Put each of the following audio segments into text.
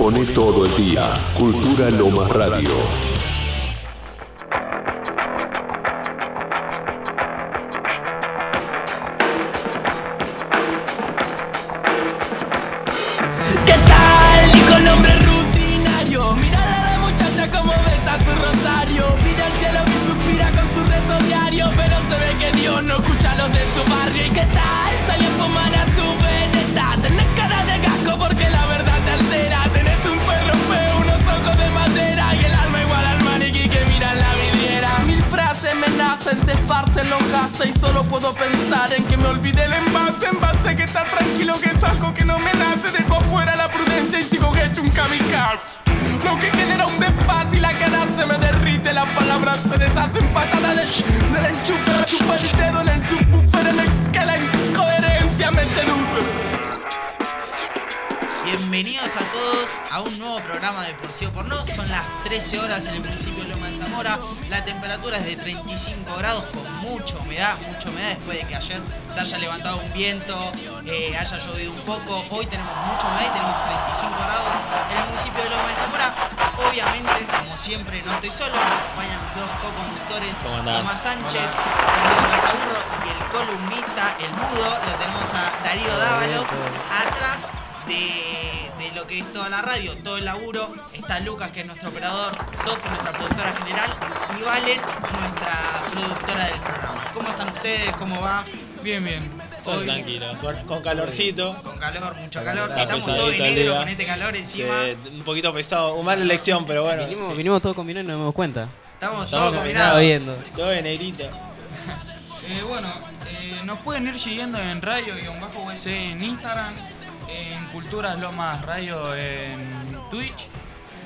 pone todo el día. Cultura Lomas Radio. Poco. Hoy tenemos humedad y tenemos 35 grados en el municipio de Loma de Zamora. Obviamente, como siempre, no estoy solo, me acompañan mis dos co-conductores. Tomás Sánchez, Santiago Casaburro y el columnista, el mudo, lo tenemos a Darío Dávalos. Atrás de, de lo que es toda la radio, todo el laburo, está Lucas, que es nuestro operador, Sofi, nuestra productora general, y Valen, nuestra productora del programa. ¿Cómo están ustedes? ¿Cómo va? Bien, bien. Todo Hoy- tranquilo, con, con calorcito. Con calor, mucho calor. Está Estamos todos de el negro día. con este calor encima. Sí, un poquito pesado, una mala elección, pero bueno. Vinimos, vinimos todos combinados y no nos dimos cuenta. Estamos Estamos todos combinados. viendo. Todo de negrito. Eh, bueno, eh, nos pueden ir siguiendo en radio-us en Instagram, en Culturas Lomas Radio en Twitch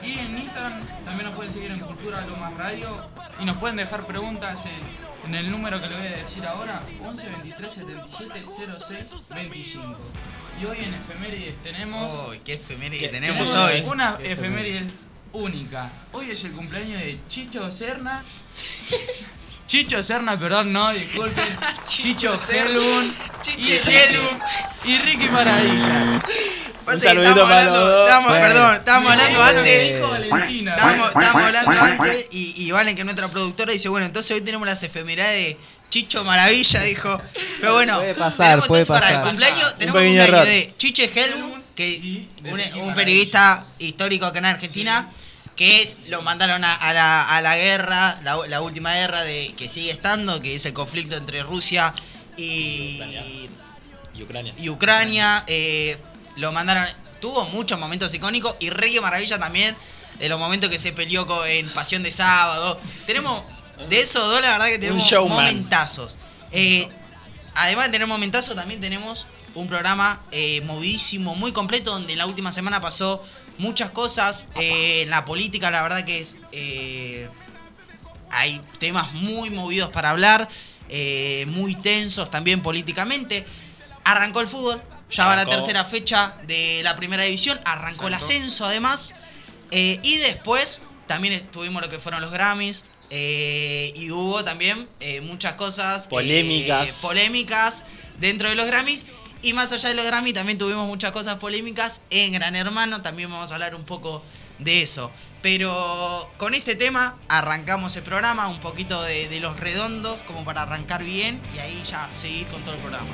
y en Instagram también nos pueden seguir en Culturas Lomas Radio y nos pueden dejar preguntas en, en el número que le voy a decir ahora, 11 23 77 06 25. Y hoy en Efemérides tenemos Uy, qué efeméride ¿Qué- que tenemos hoy. una efeméride única. Hoy es el cumpleaños de Chicho Serna. Chicho Serna, perdón, no, disculpen. Chicho Serna. Helun. Chicho y- Helun. Y Ricky Maravilla. Pasa que estamos hablando, estamos, Bueno. perdón, estábamos hablando antes. Estábamos, estábamos hablando antes y, y Valen, que es nuestra productora, dice, bueno, entonces hoy tenemos las efemeridades de Chicho Maravilla, dijo. Pero bueno, Puede pasar, tenemos puede para el cumpleaños, tenemos un cumpleaños error. de Chiche Helmut, que un, periodista histórico acá en Argentina, que es, lo mandaron a, a la, a la guerra, la, la última guerra de que sigue estando, que es el conflicto entre Rusia y, Y Ucrania. y Ucrania. eh, lo mandaron. Tuvo muchos momentos icónicos. Y Ricky Maravilla también. De los momentos que se peleó con- en Pasión de Sábado. Tenemos. De esos dos, la verdad que tenemos momentazos. Eh, además de tener momentazos, también tenemos un programa eh, movidísimo, muy completo, donde en la última semana pasó muchas cosas. Eh, en la política, la verdad que es. eh, hay temas muy movidos para hablar, muy tensos también políticamente. Arrancó el fútbol, ya va la tercera fecha de la primera división, arrancó el ascenso además. eh, y después también tuvimos lo que fueron los Grammys. eh, y hubo también eh, muchas cosas. Polémicas. polémicas dentro de los Grammys. Y más allá de los Grammys también tuvimos muchas cosas polémicas en Gran Hermano. También vamos a hablar un poco de eso. Pero con este tema arrancamos el programa, un poquito de, de los redondos como para arrancar bien y ahí ya seguir con todo el programa.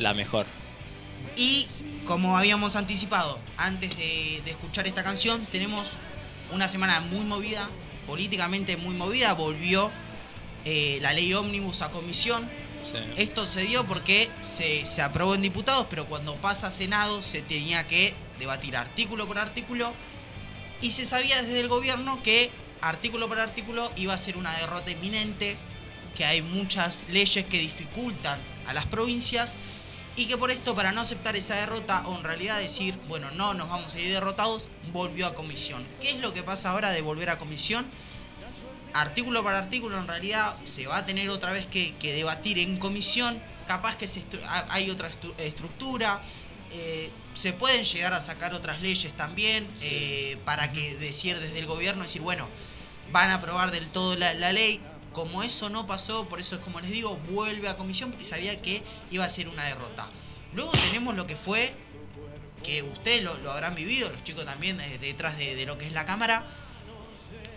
La mejor. Y como habíamos anticipado antes de, de escuchar esta canción, tenemos una semana muy movida, políticamente muy movida. Volvió eh, la ley ómnibus a comisión. Sí. Esto se dio porque se, se aprobó en diputados, pero cuando pasa a Senado se tenía que debatir artículo por artículo. Y se sabía desde el gobierno que artículo por artículo iba a ser una derrota inminente, que hay muchas leyes que dificultan a las provincias y que por esto, para no aceptar esa derrota o en realidad decir, bueno, no nos vamos a ir derrotados, volvió a comisión. ¿Qué es lo que pasa ahora de volver a comisión? Artículo por artículo, en realidad se va a tener otra vez que, que debatir en comisión. Capaz que se hay otra estru- estructura. eh, se pueden llegar a sacar otras leyes también eh, para que decir desde el gobierno, decir, bueno, van a aprobar del todo la, la ley. Como eso no pasó, por eso es como les digo, vuelve a comisión porque sabía que iba a ser una derrota. Luego tenemos lo que fue, que ustedes lo, lo habrán vivido, los chicos también eh, detrás de, de lo que es la cámara,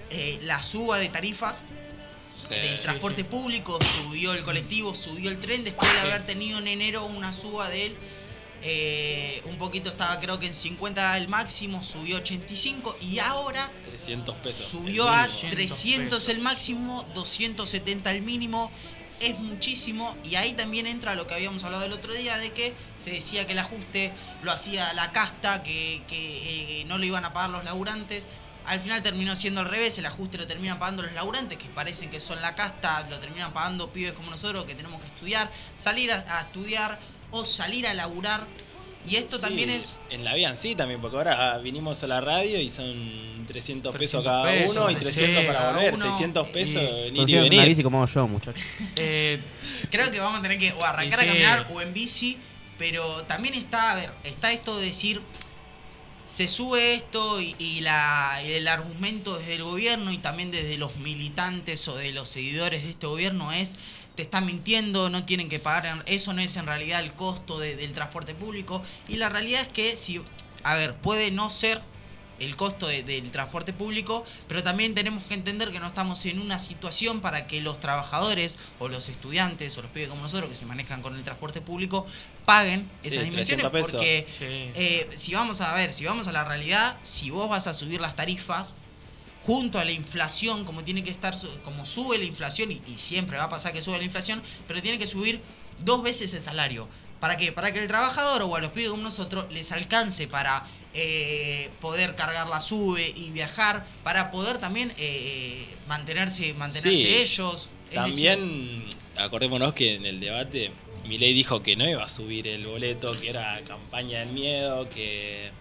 eh, la suba de tarifas Sí. del transporte público, subió el colectivo, subió el tren, después de haber tenido en enero una suba del... eh, un poquito estaba creo que en 50 el máximo, subió 85 y ahora 300 pesos. Subió a 300 300 el máximo, 270 el mínimo. Es muchísimo. Y ahí también entra lo que habíamos hablado el otro día de que se decía que el ajuste lo hacía la casta, que, que, eh, no lo iban a pagar los laburantes. Al final terminó siendo al revés, el ajuste lo terminan pagando los laburantes, que parecen que son la casta, lo terminan pagando pibes como nosotros que tenemos que estudiar, salir a, a estudiar o salir a laburar. Y esto también es En la vida en sí también, porque ahora vinimos a la radio y son 300 pesos 300 cada pesos, uno y sí, 300 para volver. uno. 600 pesos, Y- venir y venir. bici como hago yo, muchachos. Eh, Creo que vamos a tener que o arrancar sí. a caminar o en bici, pero también está, a ver, está esto de decir, se sube esto y, y la, el argumento desde el gobierno y también desde los militantes o de los seguidores de este gobierno es, te están mintiendo, no tienen que pagar, eso no es en realidad el costo de- del transporte público. Y la realidad es que, si, a ver, puede no ser el costo de- del transporte público, pero también tenemos que entender que no estamos en una situación para que los trabajadores o los estudiantes o los pibes como nosotros que se manejan con el transporte público paguen Sí, esas dimensiones 300 pesos. porque sí. eh, si vamos a ver, si vamos a la realidad, si vos vas a subir las tarifas junto a la inflación, como tiene que estar, como sube la inflación, y, y siempre va a pasar que sube la inflación, pero tiene que subir dos veces el salario. ¿Para qué? Para que el trabajador o a los pibes como nosotros les alcance para eh, poder cargar la sube y viajar, para poder también eh, mantenerse, mantenerse Sí. ellos. Decir, También, acordémonos que en el debate Milei dijo que no iba a subir el boleto, que era campaña del miedo, que,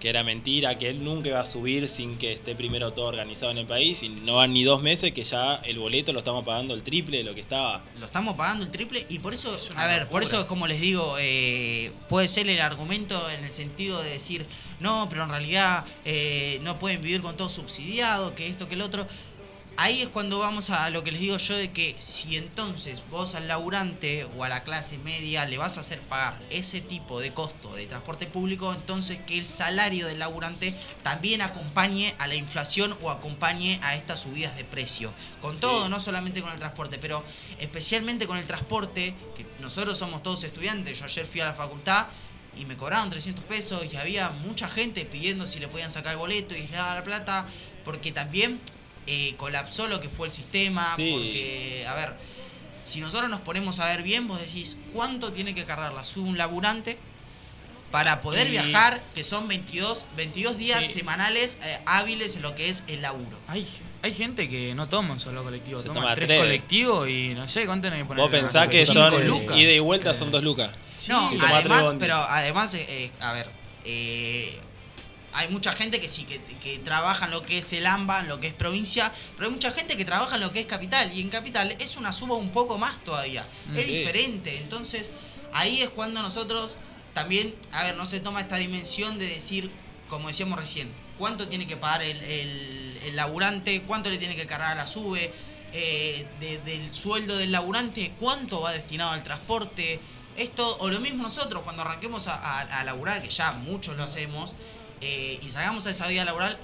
que era mentira, que él nunca iba a subir sin que esté primero todo organizado en el país. Y no van ni dos meses que ya el boleto lo estamos pagando el triple de lo que estaba. lo estamos pagando el triple y por eso, una a ver, por eso como les digo, eh, puede ser el argumento en el sentido de decir, no, pero en realidad eh, no pueden vivir con todo subsidiado, que esto, que el otro. Ahí es cuando vamos a lo que les digo yo de que si entonces vos al laburante o a la clase media le vas a hacer pagar ese tipo de costo de transporte público, entonces que el salario del laburante también acompañe a la inflación o acompañe a estas subidas de precio. Con Sí. todo, no solamente con el transporte, pero especialmente con el transporte, que nosotros somos todos estudiantes, yo ayer fui a la facultad y me cobraron 300 pesos y había mucha gente pidiendo si le podían sacar el boleto y les daba la plata, porque también eh, colapsó lo que fue el sistema, Sí. porque, a ver, si nosotros nos ponemos a ver bien, vos decís, ¿cuánto tiene que cargar la un laburante? Para poder Y- viajar, que son 22, 22 días Sí. semanales eh, hábiles en lo que es el laburo. hay, hay gente que no toma un solo colectivo, Se toma, toma tres, tres. colectivos y no sé cuánto tienen que poner. Vos pensás que son lucas. ida y vuelta son dos lucas. No, además, pero además, eh, a ver, eh, hay mucha gente que sí, que, que trabaja en lo que es el AMBA, en lo que es provincia, pero hay mucha gente que trabaja en lo que es capital, y en capital es una suba un poco más todavía, es Sí. diferente, entonces ahí es cuando nosotros también, a ver, no se toma esta dimensión de decir, como decíamos recién, cuánto tiene que pagar el, el- el laburante, cuánto le tiene que cargar a la sube, eh, de- del sueldo del laburante, cuánto va destinado al transporte. Esto, o lo mismo nosotros, cuando arranquemos a, a- a laburar, que ya muchos lo hacemos, eh, y salgamos a esa vida laboral,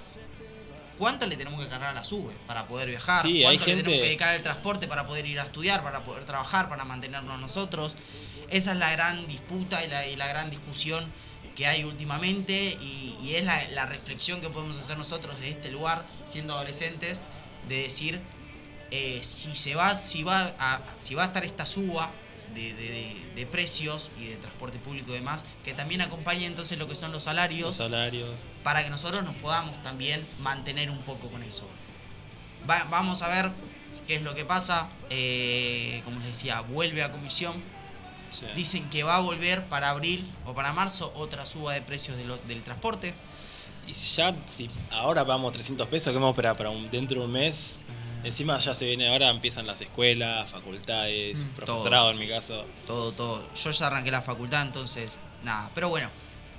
¿cuánto le tenemos que cargar a la sube para poder viajar? Sí, ¿Cuánto hay le gente- tenemos que dedicar al transporte para poder ir a estudiar, para poder trabajar, para mantenernos nosotros? Esa es la gran disputa y la, y la gran discusión que hay últimamente y, y es la, la reflexión que podemos hacer nosotros de este lugar, siendo adolescentes, de decir eh, si se va, si va a, si va a estar esta suba de, de- de- de precios y de transporte público y demás, que también acompañe entonces lo que son los salarios Los salarios. para que nosotros nos podamos también mantener un poco con eso. Va- vamos a ver qué es lo que pasa. Eh, como les decía, vuelve a comisión. sí. Dicen que va a volver para abril o para marzo otra suba de precios de lo- del transporte. Y ya, si ahora vamos 300 pesos, que vamos a esperar para un, dentro de un mes. Encima ya se viene, ahora empiezan las escuelas, facultades, Mm, profesorado en mi caso. Todo, todo. Yo ya arranqué la facultad, entonces nada. Pero bueno,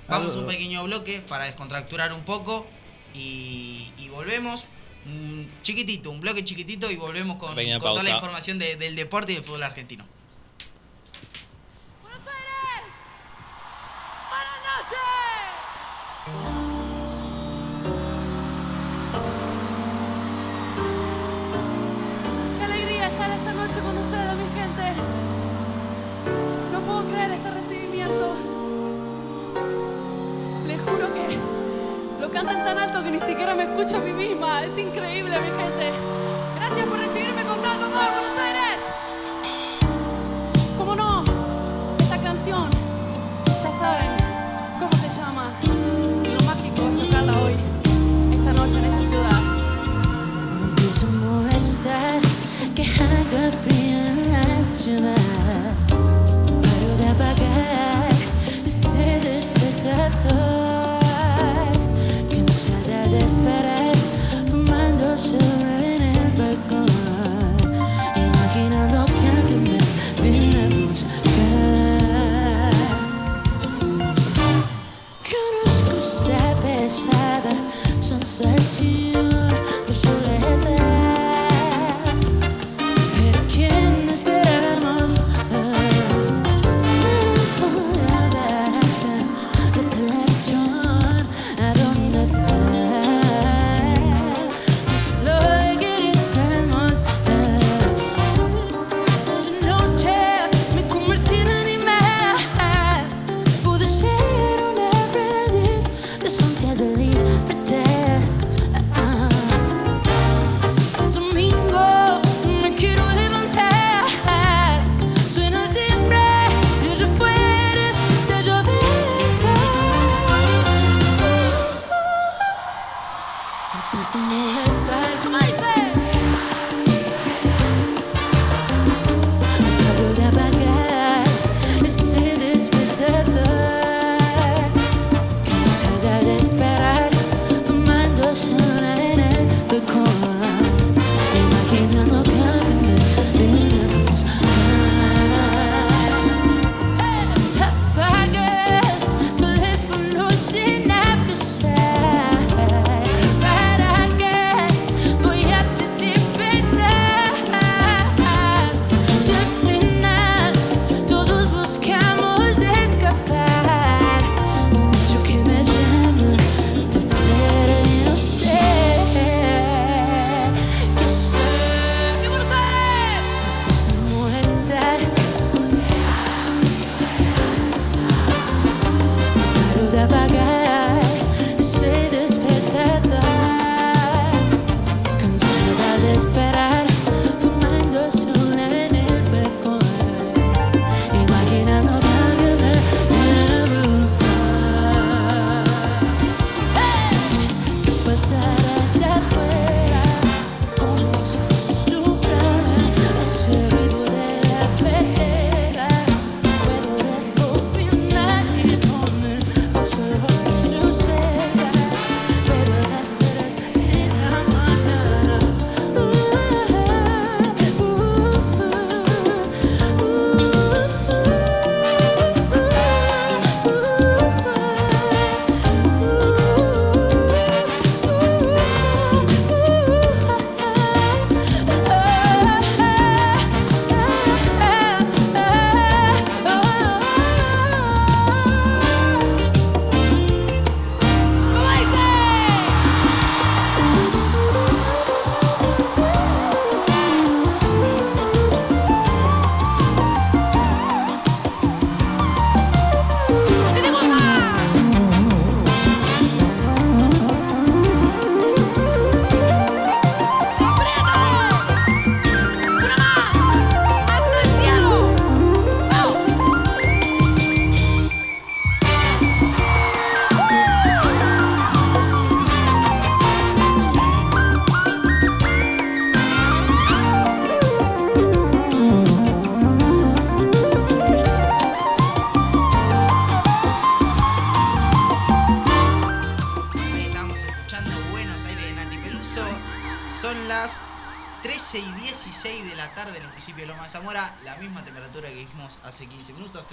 vamos a un pequeño bloque para descontracturar un poco y, y volvemos. mm, chiquitito, un bloque chiquitito y volvemos con, con toda la información de- del deporte y del fútbol argentino. Recibimiento. Les juro que lo cantan tan alto que ni siquiera me escucho a mí misma. Es increíble, mi gente. Gracias por recibirme con tanto amor, Buenos Aires. ¿Cómo no? Esta canción, ya saben cómo se llama. Lo mágico es tocarla hoy, esta noche en esta ciudad. empieza a molestar que haga frío en la ciudad. Empieza a molestar ¿Cómo dice?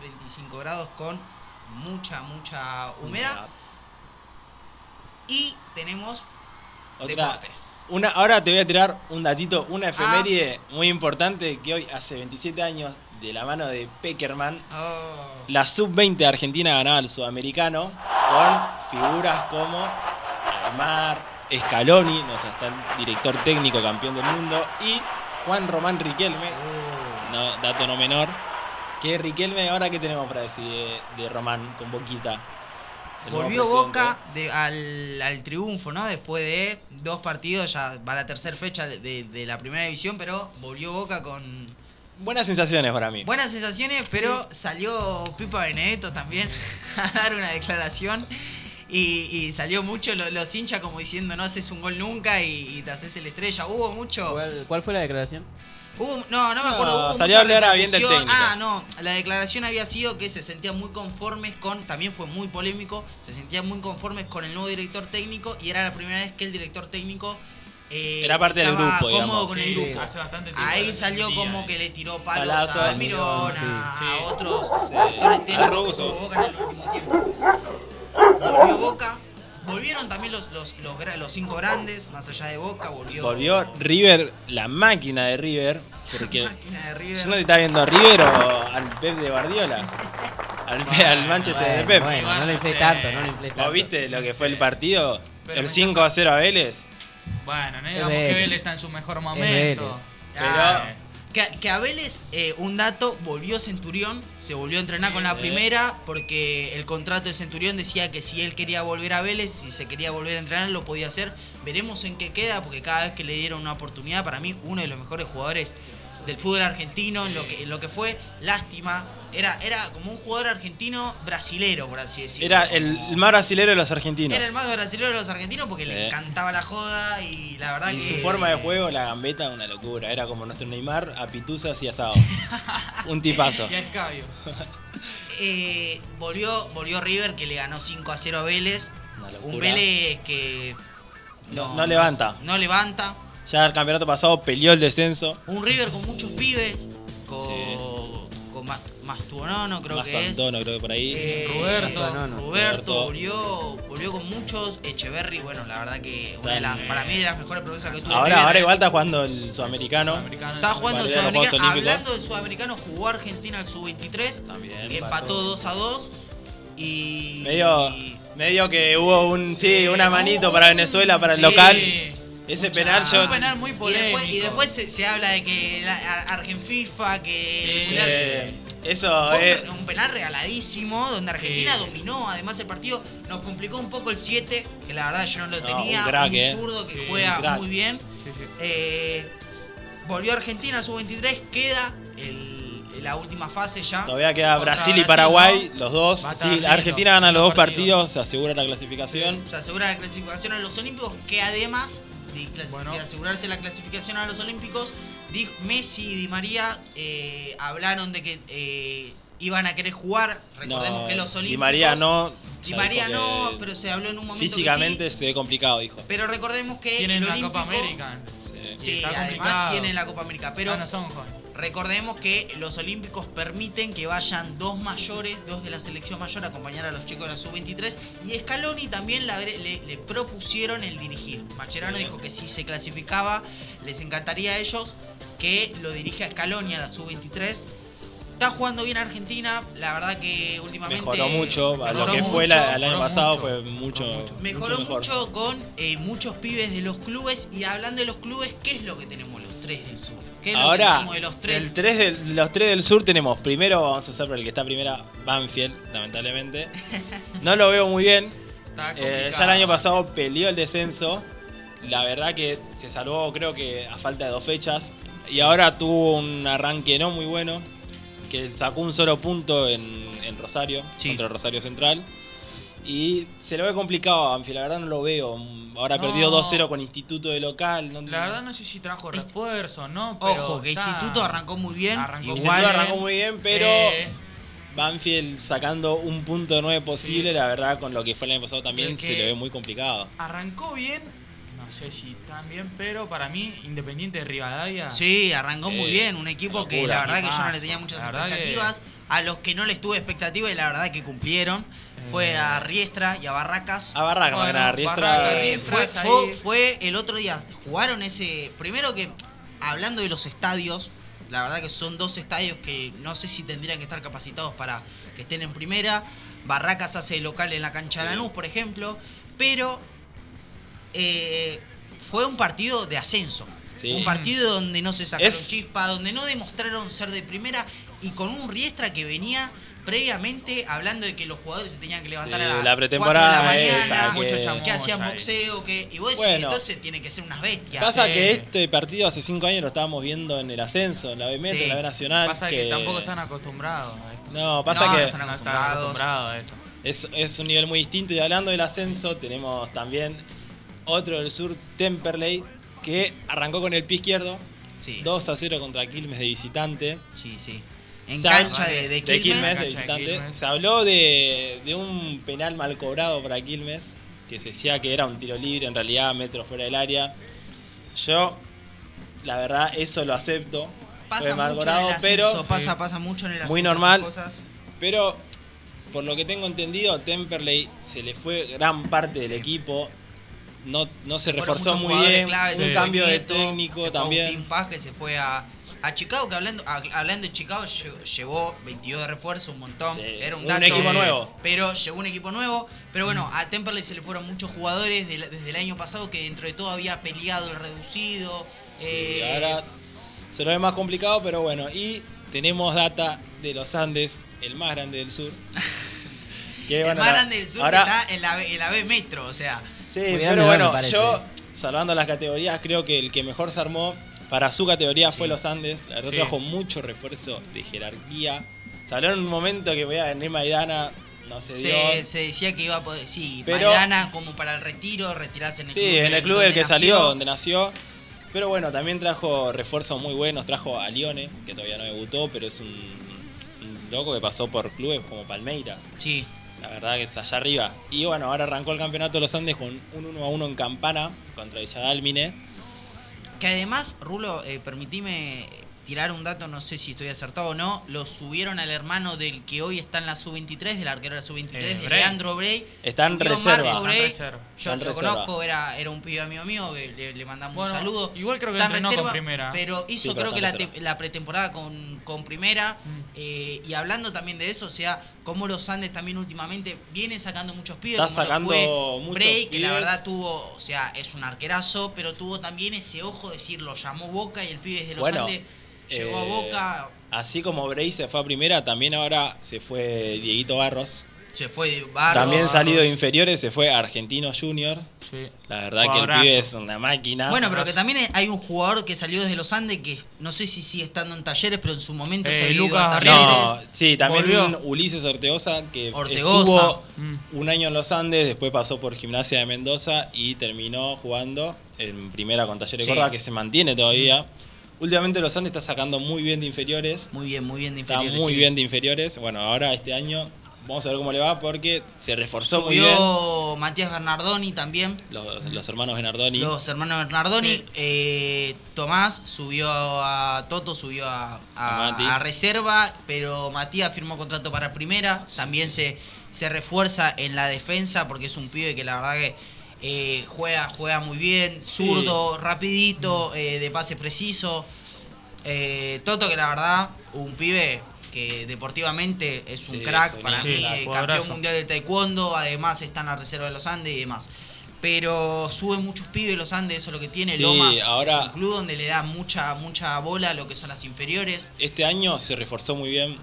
35 grados con mucha, mucha humedad. Y tenemos Otra- deportes. Una, ahora te voy a tirar un datito, una efeméride muy importante que hoy hace 27 años, de la mano de Peckerman, Oh, la sub-20 de Argentina ganaba el sudamericano con figuras como Aymar, Scaloni, nuestro director técnico campeón del mundo, y Juan Román Riquelme, oh. no, dato no menor, que Riquelme, ahora qué tenemos para decir de, de Román con Boquita. Volvió. Boca de- al, al triunfo, ¿no? Después de dos partidos, ya va la tercera fecha de, de la primera división, pero volvió Boca con Buenas sensaciones para mí. buenas sensaciones, pero salió Pipa Benedetto también a dar una declaración. Y, y salió mucho lo- los hinchas como diciendo no haces un gol nunca y, y te haces el estrella. Hubo mucho. ¿Cuál, cuál fue la declaración? Hubo- no, no me No, acuerdo. hubo salió a hablar bien del técnico. Ah, no. La declaración había sido que se sentían muy conformes con. También fue muy polémico. Se sentían muy conformes con el nuevo director técnico. Y era la primera vez que el director técnicor. eh, Era parte del grupo, cómodo digamos. con el Sí, grupo. hace bastante tiempo Ahí salió como eh. que le tiró palos Palazo, a Almirón, sí, a, sí. a otros Sí. directores técnicos que Boca en el último tiempo. Volvió Boca. Volvieron también los, los, los, cinco grandes, más allá de Boca, volvió. Volvió River, la máquina de River, porque máquina de yo River. no te estaba viendo a River o al Pep de Guardiola. Al, al Manchester de Bueno, Pep. bueno, no le inflé Sí. tanto, no le inflé tanto. ¿Vos viste lo que fue el partido? Pero el me 5 a 0 a Vélez. Bueno, no digamos que Vélez. Está en su mejor momento. Ah, Eh, Que, que a Vélez, eh, un dato, volvió Centurión, se volvió a entrenar Sí. con la primera, porque el contrato de Centurión decía que si él quería volver a Vélez, si se quería volver a entrenar, lo podía hacer. Veremos en qué queda, porque cada vez que le dieron una oportunidad, para mí, uno de los mejores jugadores del fútbol argentino, en lo que, en lo que fue, lástima. Era, era como un jugador argentino brasilero, por así decirlo. Era el más brasilero de los argentinos. Era el más brasilero de los argentinos porque Sí. le encantaba la joda y la verdad Y que. su forma de juego, la gambeta, una locura. Era como nuestro Neymar a pituzas y asado. Un tipazo. Y a Escabio. Eh, volvió, volvió River que le ganó 5 a 0 a Vélez. Una Un locura. Vélez que No- no levanta. No, levanta. Ya el campeonato pasado peleó el descenso. Un River con muchos pibes. Con, Sí. con Mast- Mastuonono, creo que es. Antono, creo que por ahí. Eh, Roberto. No, no. Roberto Roberto. volvió, volvió con muchos. Echeverry, bueno, la verdad que una de las, para mí de las mejores provincias que tuvo ahora, River. ahora igual está jugando el sudamericano. Sudamericano. Está jugando el Sudamericano. Hablando del Sudamericano, jugó Argentina al Sub-23. También. Empató 2 a 2. Y. Medio, medio que hubo un sí, una manito para Venezuela, para el Sí. local. Ese Mucha- penal yo. Un penal muy Y polémico. después, y después se, se habla de que la, Ar- Argen FIFA, que el Sí. Mundial- eh, eso fue es. un, penal regaladísimo, donde Argentina Sí. dominó además el partido. Nos complicó un poco el 7, que la verdad yo no lo No, tenía. un crack, un eh. zurdo que Sí, juega muy bien. Sí, sí. Eh, volvió Argentina al sub-23, queda el- la última fase ya. Todavía queda Brasil y Brasil, Paraguay, ¿no? los dos. A lindo, Argentina gana los dos lindo partido. partidos, se asegura la clasificación. Se asegura la clasificación a los Olímpicos, que además de, clasi- Bueno. de asegurarse la clasificación a los Olímpicos, di- Messi y Di María eh, hablaron de que eh, iban a querer jugar. Recordemos No, que los Olímpicos. Di María no. Di María no, pero se habló en un momento Físicamente que sí. se ve complicado, dijo. Pero recordemos que Tienen el la Olímpico. Copa América. Sí. Además complicado. tienen la Copa América. Pero Ah, no son jóvenes. Recordemos que los Olímpicos permiten que vayan dos mayores, dos de la selección mayor, a acompañar a los chicos de la sub-23. Y Scaloni también la- le, le propusieron el dirigir. Macherano dijo que si se clasificaba, les encantaría a ellos que lo dirija Scaloni a la sub-23. Está jugando bien Argentina, la verdad que últimamente. Mejoró mucho. a lo que fue mucho. la- el año pasado mucho, fue mucho. mejoró mucho. Mejoró mejor. mucho con eh, muchos pibes de los clubes. Y hablando de los clubes, ¿qué es lo que tenemos tres del sur? ¿Qué es lo que Ahora, tenemos de los tres? el tres del- los tres del sur tenemos. Primero, vamos a usar por el que está primera, Banfield, lamentablemente. No lo veo muy bien. Está Eh, ya el año pasado peleó el descenso. La verdad que se salvó, creo que a falta de dos fechas. Y ahora tuvo un arranque no muy bueno. Que sacó un solo punto en, en Rosario, Sí. contra Rosario Central. Y se lo ve complicado a Banfield, la verdad no lo veo. Ahora No. perdió 2-0 con Instituto de local. no- La verdad no sé si trajo refuerzo, ¿no? Pero Ojo, que está- Instituto arrancó muy bien. Arrancó Instituto arrancó muy bien, pero Eh, Banfield sacando un punto de nueve posible, Sí. la verdad con lo que fue el año pasado también se le ve muy complicado. arrancó bien. No, sé si tan bien, pero para mí, Independiente de Rivadavia. Sí, arrancó Sí, muy bien. Un equipo que la verdad que yo no le tenía muchas que- expectativas. A los que no les tuve expectativas y la verdad que cumplieron. Fue a Riestra y a Barracas. A Barraca, Bueno, más que nada, Riestra. Barraca, Eh, Riestra. fue, fue, el otro día. Jugaron ese. Primero que, hablando de los estadios, la verdad que son dos estadios que no sé si tendrían que estar capacitados para que estén en primera. Barracas hace local en la cancha de Lanús, por ejemplo. Pero eh, fue un partido de ascenso. Sí. Un partido donde no se sacaron Es- chispa, donde no demostraron ser de primera y con un Riestra que venía previamente hablando de que los jugadores se tenían que levantar Sí, a las la 4 de la pretemporada mañana, esa, que- que hacían boxeo, que. Y vos decís, Bueno. entonces tienen que ser unas bestias. Pasa Sí. que este partido hace cinco años lo estábamos viendo en el ascenso, en la B Sí. en la B Nacional. Pasa que, tampoco están acostumbrados a esto. No, pasa No, no que No están acostumbrados. acostumbrados a esto. es, es un nivel muy distinto. Y hablando del ascenso, tenemos también otro del sur, Temperley, que arrancó con el pie izquierdo. Sí. 2 a 0 contra Quilmes de visitante. Sí, sí. En cancha de, de de Quilmes. Quilmes de Cancha de visitante. Quilmes. Se habló de, de un penal mal cobrado para Quilmes, que se decía que era un tiro libre, en realidad metro fuera del área. Yo, la verdad, eso lo acepto. Pasa Fue mal mucho cobrado, en el ascenso, pero, pasa, pasa mucho en el ascenso. Muy normal. cosas. pero por lo que tengo entendido, Temperley se le fue gran parte del equipo. No, no se, reforzó muy bien. un cambio de técnico se fue también. Agustín Paz que se fue a, a Chicago, que hablando, a- hablando de Chicago, lle- llevó 22 de refuerzo, un montón. Sí, Era un, un dato. equipo nuevo. Pero llegó un equipo nuevo. Pero bueno, a Temperley se le fueron muchos jugadores de desde el año pasado que dentro de todo había peleado el reducido. Sí, eh, ahora se lo ve más complicado, pero bueno. Y tenemos data de los Andes, el más grande del sur. Que, el más la- grande del sur ahora- que está en la, B- en la B Metro, o sea. Sí, pero bueno, yo, salvando las categorías, creo que el que mejor se armó para su categoría fue los Andes. La verdad Sí. trajo mucho refuerzo de jerarquía. Se habló en un momento que voy a venir Maidana, no se, dio. Se, se decía que iba a poder, sí, Pero- Maidana como para el retiro, retirarse en el Sí, club. en el club del que nació. salió, donde nació. Pero bueno, también trajo refuerzos muy buenos. Trajo a Lione, que todavía no debutó, pero es un, un loco que pasó por clubes como Palmeiras. Sí, La verdad que es allá arriba. Y bueno, ahora arrancó el campeonato de los Andes con un 1 a 1 en Campana contra Villadalmine. Que además, Rulo, eh, permitime tirar un dato, no sé si estoy acertado o no. Lo subieron al hermano del que hoy está en la sub-23, del arquero de la sub-23, Eh, de. Leandro Bray. Está en Subió reserva. Marco Está en Bray. reserva. Yo Está en lo reserva. conozco, era, era un pibe amigo mío que le, le mandamos Bueno, un saludo. igual creo que Está en entrenó con reserva, primera. Pero hizo Sí, pero creo que la, la pretemporada con, con primera. Mm. eh, y hablando también de eso, o sea, como los Andes también últimamente viene sacando muchos pibes. Está como lo sacando fue Bray, que la verdad tuvo, o sea, es un arquerazo, pero tuvo también ese ojo de decir, lo llamó Boca y el pibe desde los Bueno, Andes llegó a eh, Boca, Así como Bray se fue a primera, también ahora se fue Dieguito Barros. se fue de Barros. también salido de inferiores, se fue Argentino Junior. Sí. La verdad que el pibe es una máquina. Bueno, pero que también hay un jugador que salió desde los Andes que no sé si sigue estando en talleres, pero en su momento Eh, se había ido a talleres. No, sí, también Volvió. Ulises Ortegoza, que Ortegoza. estuvo Mm. un año en los Andes, después pasó por Gimnasia de Mendoza y terminó jugando en primera con Talleres Sí. Córdoba, que se mantiene todavía. Últimamente los Andes está sacando muy bien de inferiores, Muy bien, muy bien de está inferiores. muy sí. bien de inferiores. Bueno, ahora este año vamos a ver cómo le va porque se reforzó muy bien. Subió Matías Bernardoni también. Los, los hermanos Benardoni. Los hermanos Bernardoni. Sí. Eh, Tomás subió a Toto, subió a, a- reserva, pero Matías firmó contrato para primera. También se, se refuerza en la defensa porque es un pibe que la verdad que eh, juega, juega muy bien, zurdo, rapidito, Mm. eh, de pase preciso. Eh, Toto que la verdad, un pibe que deportivamente es un Sí, crack para mí, campeón mundial de taekwondo, además está en la reserva de los Andes y demás. Pero suben muchos pibes los Andes, eso es lo que tiene. Sí, Lomas ahora- es un club donde le da mucha, mucha bola a lo que son las inferiores. Este año se reforzó muy bien.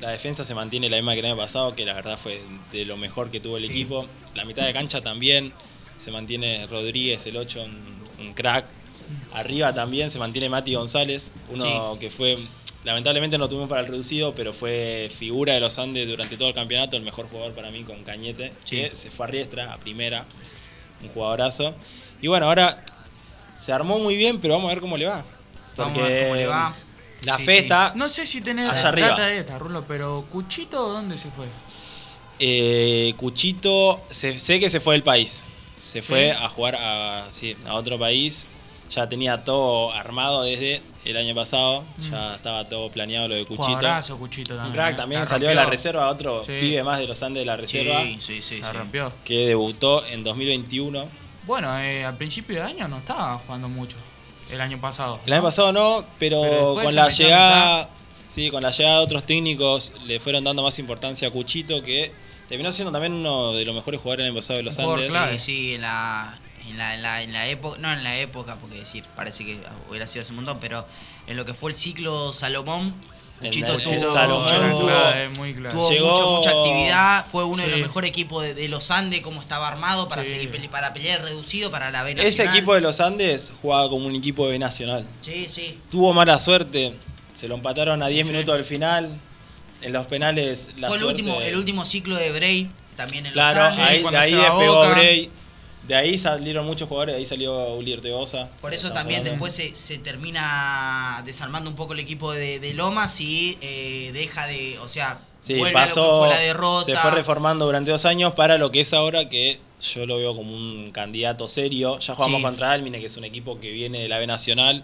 La defensa se mantiene la misma que el año pasado, que la verdad fue de lo mejor que tuvo el Sí. equipo. La mitad de cancha también se mantiene Rodríguez, el 8, un, un crack. Arriba también se mantiene Mati González, uno Sí. que fue, lamentablemente no tuvimos para el reducido, pero fue figura de los Andes durante todo el campeonato, el mejor jugador para mí con Cañete, Sí. que se fue a Riestra, a primera, un jugadorazo. Y bueno, ahora se armó muy bien, pero vamos a ver cómo le va. Vamos a ver cómo le va. La Sí, fe sí. está No sé si tenés Allá arriba. data de esta, Rulo, pero Cuchito, ¿dónde se fue? Eh, Cuchito, se- sé que se fue del país. Se fue Sí. a jugar a, sí, a otro país. Ya tenía todo armado desde el año pasado. Ya estaba todo planeado lo de Cuchito. Jugadorazo, Cuchito Un también. crack eh. también La salió de la reserva, otro Sí. pibe más de los Andes de la reserva, Sí, sí, sí. La sí. rompió. que debutó en 2021. Bueno, eh, al principio de año no estaba jugando mucho. El año pasado. El año pasado no, pero, con la llegada, sí, con la llegada de otros técnicos le fueron dando más importancia a Cuchito, que terminó siendo también uno de los mejores jugadores en el pasado de los Andes. clave. Sí, sí, en la, en la, en la, en la época, no en la época, porque decir, parece que hubiera sido hace un montón, pero en lo que fue el ciclo Salomón, Chito tuvo, Salomón tuvo- clave, muy clave. tuvo Llegó- mucho- mucha actividad, fue uno de los Sí. mejores equipos de, de los Andes, como estaba armado para Sí. seguir pele- para pelear reducido para la B Ese Nacional. equipo de los Andes jugaba como un equipo de B Nacional. Sí, sí. Tuvo mala suerte, se lo empataron a 10 Sí. minutos del final. En los penales la fue el suerte- último, el último ciclo de Bray, también en Claro, los Andes. ahí, ahí despegó. Bray. De ahí salieron muchos jugadores, de ahí salió Uli Ortegoza. Por eso también hablando. después se, se termina desarmando un poco el equipo de, de Lomas y eh, deja de, o sea, Sí, vuelve a lo que pasó, fue la derrota. se fue reformando durante dos años para lo que es ahora que yo lo veo como un candidato serio. Ya jugamos Sí. contra Almine, que es un equipo que viene de la B Nacional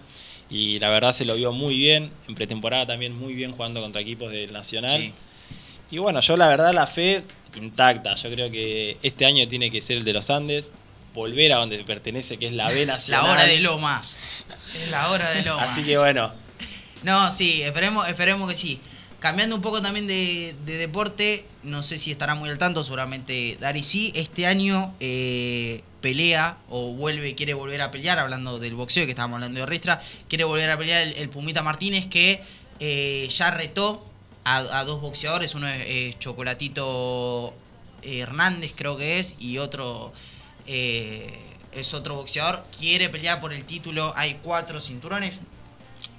y la verdad se lo vio muy bien. En pretemporada también muy bien jugando contra equipos del Nacional. Sí. Y bueno, yo la verdad la fe intacta. Yo creo que este año tiene que ser el de los Andes. Volver a donde pertenece, que es la B La Nacional. hora de Lomas. Es la hora de Lomas. Así que bueno, No, sí, esperemos, esperemos que sí. Cambiando un poco también de, de deporte, no sé si estará muy al tanto, seguramente Dari sí. Este año eh, pelea o vuelve, quiere volver a pelear, hablando del boxeo, que estábamos hablando de Ristra, quiere volver a pelear el, el Pumita Martínez, que eh, ya retó a, a dos boxeadores, uno es, es Chocolatito Hernández, creo que es, y otro eh, es otro boxeador, quiere pelear por el título, hay cuatro cinturones,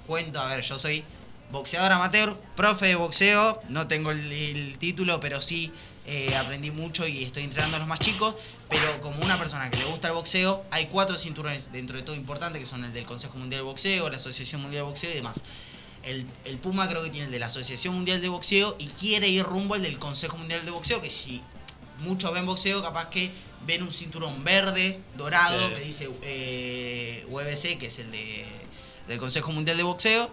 cuento, a ver, yo soy boxeador amateur, profe de boxeo, no tengo el, título, pero sí eh, aprendí mucho y estoy entrenando a los más chicos, pero como una persona que le gusta el boxeo, hay cuatro cinturones dentro de todo importantes, que son el del Consejo Mundial de Boxeo, la Asociación Mundial de Boxeo y demás. El, el Puma creo que tiene el de la Asociación Mundial de Boxeo y quiere ir rumbo al del Consejo Mundial de Boxeo, que si muchos ven boxeo, capaz que ven un cinturón verde, dorado, Sí. que dice eh, UFC, que es el de, del Consejo Mundial de Boxeo.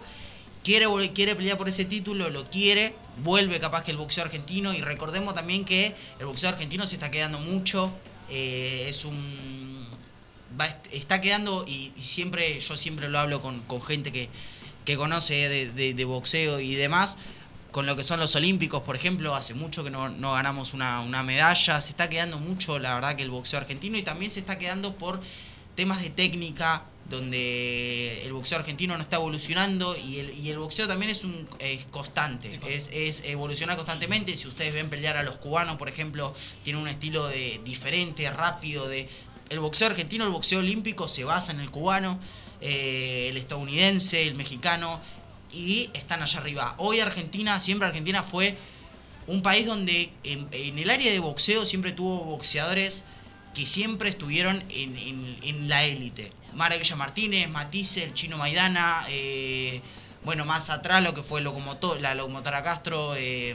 Quiere, quiere pelear por ese título, lo quiere, vuelve capaz que el boxeo argentino. Y recordemos también que el boxeo argentino se está quedando mucho. eh, es un. va está quedando, y, y siempre, yo siempre lo hablo con, con gente que, que conoce de, de- de boxeo y demás. Con lo que son los olímpicos, por ejemplo, hace mucho que no, no ganamos una, una medalla. Se está quedando mucho, la verdad, que el boxeo argentino. Y también se está quedando por temas de técnica, donde el boxeo argentino no está evolucionando y el, y el boxeo también es un es constante, es, es evolucionar constantemente. Si ustedes ven pelear a los cubanos, por ejemplo, tienen un estilo de diferente, rápido, de el boxeo argentino, el boxeo olímpico se basa en el cubano, eh, el estadounidense, el mexicano, y están allá arriba. Hoy Argentina, siempre Argentina fue un país donde en, el área de boxeo siempre tuvo boxeadores que siempre estuvieron en, en- la élite. Mara Villa Martínez, Matisse, el Chino Maidana, eh, bueno, más atrás lo que fue locomotor, la locomotora Castro, eh,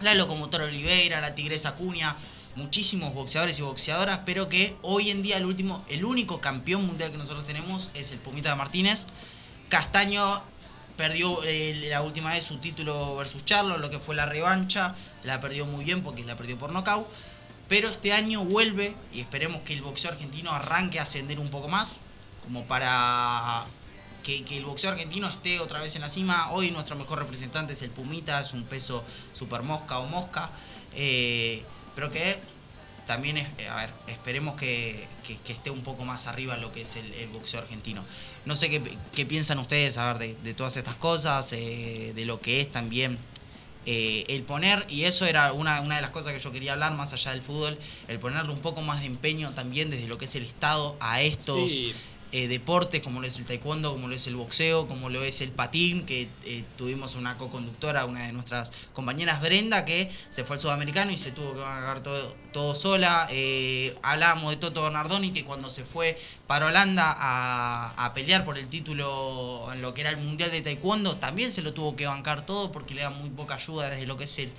la locomotora Oliveira, la Tigresa Cuña, muchísimos boxeadores y boxeadoras, pero que hoy en día el último, el único campeón mundial que nosotros tenemos es el Pumita de Martínez. Castaño perdió eh, la última vez su título versus Charlo, lo que fue la revancha, la perdió muy bien porque la perdió por nocaut. Pero este año vuelve y esperemos que el boxeo argentino arranque a ascender un poco más, como para que, el boxeo argentino esté otra vez en la cima. Hoy nuestro mejor representante es el Pumita, es un peso super mosca o mosca, eh, pero que también, es, eh, a ver, esperemos que, que- esté un poco más arriba lo que es el, el boxeo argentino. No sé qué, qué piensan ustedes, a ver, de, de todas estas cosas, eh, de lo que es también eh, el poner, y eso era una, una de las cosas que yo quería hablar más allá del fútbol, el ponerle un poco más de empeño también desde lo que es el Estado a estos Sí. Eh, deportes como lo es el taekwondo, como lo es el boxeo, como lo es el patín, que eh, tuvimos una co-conductora, una de nuestras compañeras Brenda, que se fue al sudamericano y se tuvo que agarrar todo, todo sola. Eh, hablábamos de Toto Bernardoni, que cuando se fue para Holanda a, a pelear por el título en lo que era el Mundial de Taekwondo, también se lo tuvo que bancar todo porque le da muy poca ayuda desde lo que es el,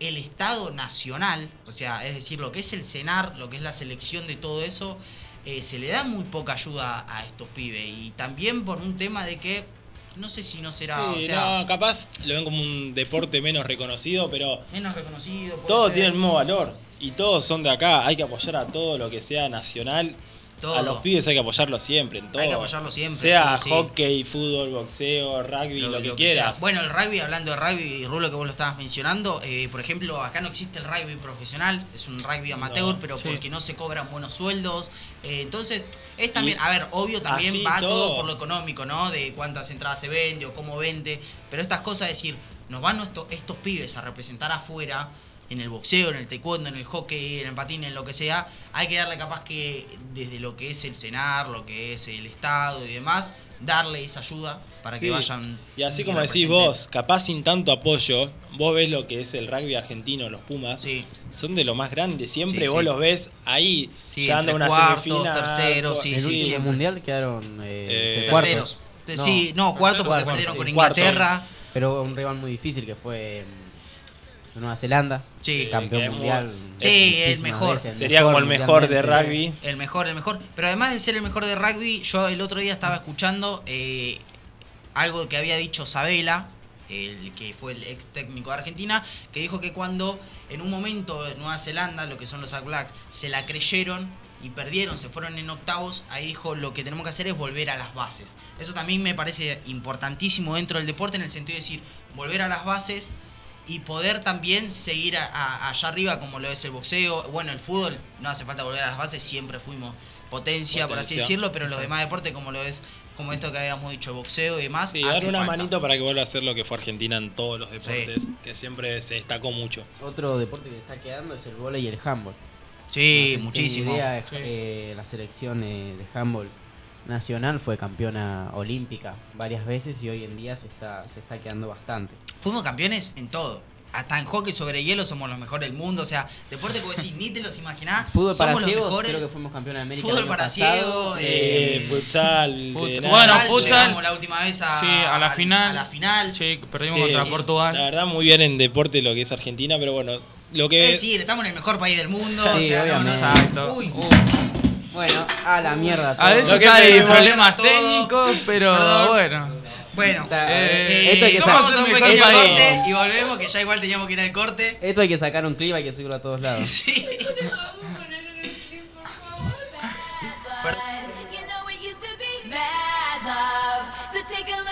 el Estado nacional, o sea, es decir, lo que es el CENAR, lo que es la selección de todo eso, eh, se le da muy poca ayuda a estos pibes. Y también por un tema de que, no sé si no será, Sí, o sea, no, capaz lo ven como un deporte menos reconocido, pero menos reconocido. puede todo ser. tiene el mismo valor. Y todos son de acá. Hay que apoyar a todo lo que sea nacional. Todo. A los pibes hay que apoyarlo siempre, en todo. Hay que apoyarlo siempre, Sea sí, sí. hockey, fútbol, boxeo, rugby, lo, que, sea. quieras. Bueno, el rugby, hablando de rugby, y Rulo, que vos lo estabas mencionando, eh, por ejemplo, acá no existe el rugby profesional, es un rugby amateur, pero Sí. porque no se cobran buenos sueldos. Eh, entonces, es también, Y a ver, obvio también va todo. todo. por lo económico, ¿no? De cuántas entradas se vende o cómo vende. Pero estas cosas, es decir, nos van estos, estos pibes a representar afuera. En el boxeo, en el taekwondo, en el hockey, en el patín, en lo que sea, hay que darle capaz que desde lo que es el CENAR, lo que es el Estado y demás, darle esa ayuda para que vayan. Y así como decís vos, capaz sin tanto apoyo, vos ves lo que es el rugby argentino, los Pumas, Sí. son de lo más grande. Siempre Sí, vos sí. los ves ahí, Sí, llegando a entre una cuartos, semifinal. terceros, sí, el sí, siempre. mundial quedaron eh, Eh, cuartos. Terceros. No. Sí, no, cuarto porque perdieron sí. con Cuartos. Inglaterra. Pero un rival muy difícil que fue mm, Nueva Zelanda. Sí. campeón que mundial. Sí, el mejor. veces, Sería como el mejor de rugby. El mejor, el mejor. Pero además de ser el mejor de rugby, yo el otro día estaba escuchando eh, algo que había dicho Sabela, el que fue el ex técnico de Argentina, que dijo que cuando en un momento en Nueva Zelanda, lo que son los All Blacks, se la creyeron y perdieron, se fueron en octavos, ahí dijo lo que tenemos que hacer es volver a las bases. Eso también me parece importantísimo dentro del deporte en el sentido de decir, volver a las bases y poder también seguir a- a- allá arriba como lo es el boxeo. Bueno, el fútbol, no hace falta volver a las bases, siempre fuimos potencia, por así decirlo, pero los demás deportes como lo es, como esto que habíamos dicho, boxeo y demás, Sí, hace dar una falta. manito para que vuelva a ser lo que fue Argentina en todos los deportes, que siempre se destacó mucho. Otro deporte que está quedando es el vóley y el handball. Sí, No sé si tienen muchísimo. idea, Sí. eh, la selección eh, de handball nacional fue campeona olímpica varias veces y hoy en día se está, se está quedando bastante. Fuimos campeones en todo. Hasta en hockey sobre hielo somos los mejores del mundo. O sea, deporte que vos decís, ni te los imaginás. Fútbol para somos los ciegos, mejores. creo que fuimos campeona de América. Fútbol para ciegos, Eh, Eh, futsal, fut- bueno, Futsal, futsal. llegamos la última vez a, Sí, a la al- final. A la final. Sí, perdimos Sí, contra sí. Portugal. La verdad, muy bien en deporte lo que es Argentina, pero bueno, lo que. Es decir, estamos en el mejor país del mundo. o Sí, sea, no, no es- Exacto. Uy, Uh, Bueno, a la mierda. a todo. veces Lo que hay problemas Todo. técnicos, pero Perdón. bueno. bueno. Está- Eh, Eh, esto hay que a hacer un pequeño país. corte y volvemos, que ya igual teníamos que ir al corte. Esto hay que sacar un clip, hay que subirlo a todos lados. Sí. You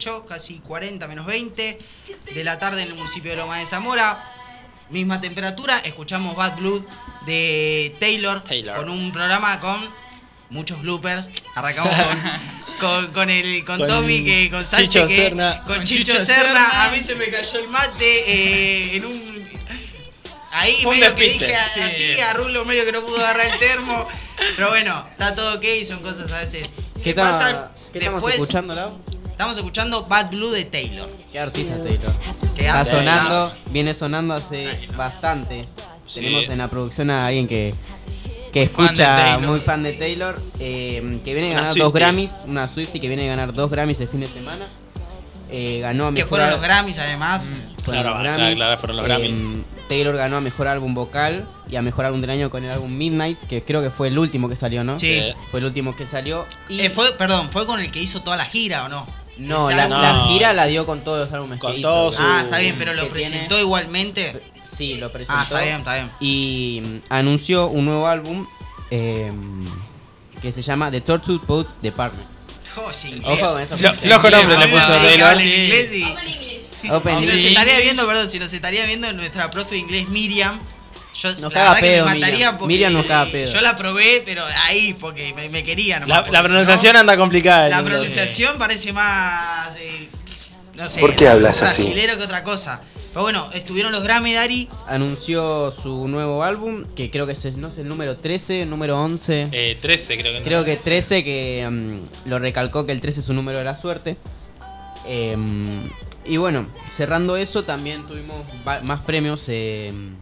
38, casi 40 menos 20 de la tarde en el municipio de Loma de Zamora. Misma temperatura. Escuchamos Bad Blood de Taylor, Taylor. con un programa con muchos bloopers. Arrancamos con, con, con el, con, Con Tommy, que, con Sánchez, Chicho que- Serna. con Con Chicho, Chicho Serna. Serna. A mí se me cayó el mate eh, en un. Ahí Fue medio que dije Sí. así, a Rulo medio que no pudo agarrar el termo. Pero bueno, está todo ok, son cosas a veces. ¿Qué, que pasan. ¿qué estamos Después escuchando, Lau? Estamos escuchando Bad Blue de Taylor. ¿Qué artista Taylor? Está sonando, viene sonando hace bastante. Sí. Tenemos en la producción a alguien que, que escucha, muy fan de Taylor, eh, que viene a ganar dos. Grammys, una Swiftie que viene a ganar dos Grammys el fin de semana. Eh, ganó a Que fueron los Grammys además. fueron Claro, los claro, Grammys. claro, fueron los Eh, Grammys. Taylor ganó a mejor álbum vocal y a mejor álbum del año con el álbum Midnights, que creo que fue el último que salió, ¿no? Sí. Sí. Fue el último que salió. Y Eh, fue, perdón, fue con el que hizo toda la gira o no? No, la, gira la dio con todos los álbumes Con que todos hizo. sus- Ah, está bien, pero lo presentó tiene- igualmente. Sí, lo presentó. Ah, está bien, está bien. Y mm, anunció un nuevo álbum eh, que se llama The Tortured Poets Department. Oh, sí, inglés. Ojo con eso. Lo- Loco nombre le puso Ah, Taylor. inglés y- Open Si nos English. estaría viendo, perdón, si nos estaría viendo nuestra profe de inglés Miriam, yo Nos la caga verdad que pedo, me mataría Miriam. porque Miriam nos caga pedo. yo la probé, pero ahí porque me, me quería nomás, La, porque la si pronunciación no, anda complicada. La el- pronunciación parece más eh, no sé, ¿Por qué hablas así? brasilero que otra cosa. Pero bueno, estuvieron los Grammy Dari. Anunció su nuevo álbum, que creo que es, no sé, el número 13, el número 11. Eh, 13 creo que. Creo que 13, que mm, lo recalcó que el 13 es un número de la suerte. Em, y bueno, cerrando eso, también tuvimos va- más premios em,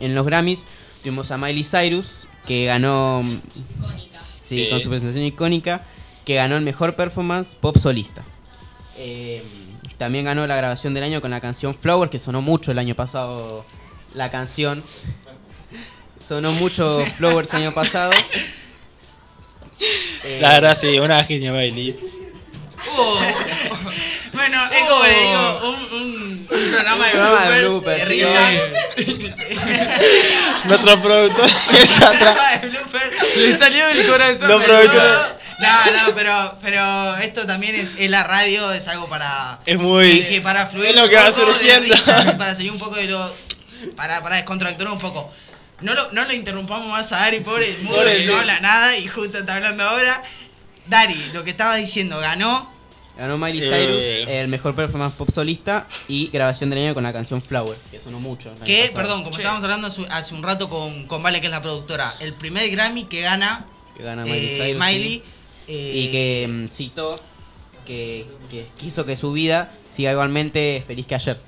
en los Grammys. Tuvimos a Miley Cyrus, que ganó. Sí, Sí. con su presentación icónica, que ganó el mejor performance pop solista. Em, también ganó la grabación del año con la canción Flower, que sonó mucho el año pasado. La canción. Sonó mucho Flowers el año pasado. Eh, La verdad, sí, una genia Bailey. Oh, Bueno, es como le digo, un, un- un programa de Programa de bloopers, de bloopers, risas. Nuestro productor está atrás. programa de bloopers. le salió del corazón. Lo el- No, no, pero, pero esto también es, es la radio, es algo para. Es muy- dije, para fluir. es lo un que va poco de surgiendo. risas, para salir un poco de lo. Para, para descontracturar un poco. No lo, no lo interrumpamos más a Dari, pobre, el mudo Pobre, que no sí. habla nada y justo está hablando ahora. Dari, lo que estabas diciendo, ganó. Ganó Miley Eh. Cyrus el mejor performance pop solista y grabación del año con la canción Flowers, que sonó mucho. Que, perdón, como Sí. estábamos hablando hace, hace un rato con, con Vale, que es la productora, el primer Grammy que gana Que gana Miley eh, Cyrus. Miley, sí. eh, Y que mm, citó que, que quiso que su vida siga igualmente feliz que ayer.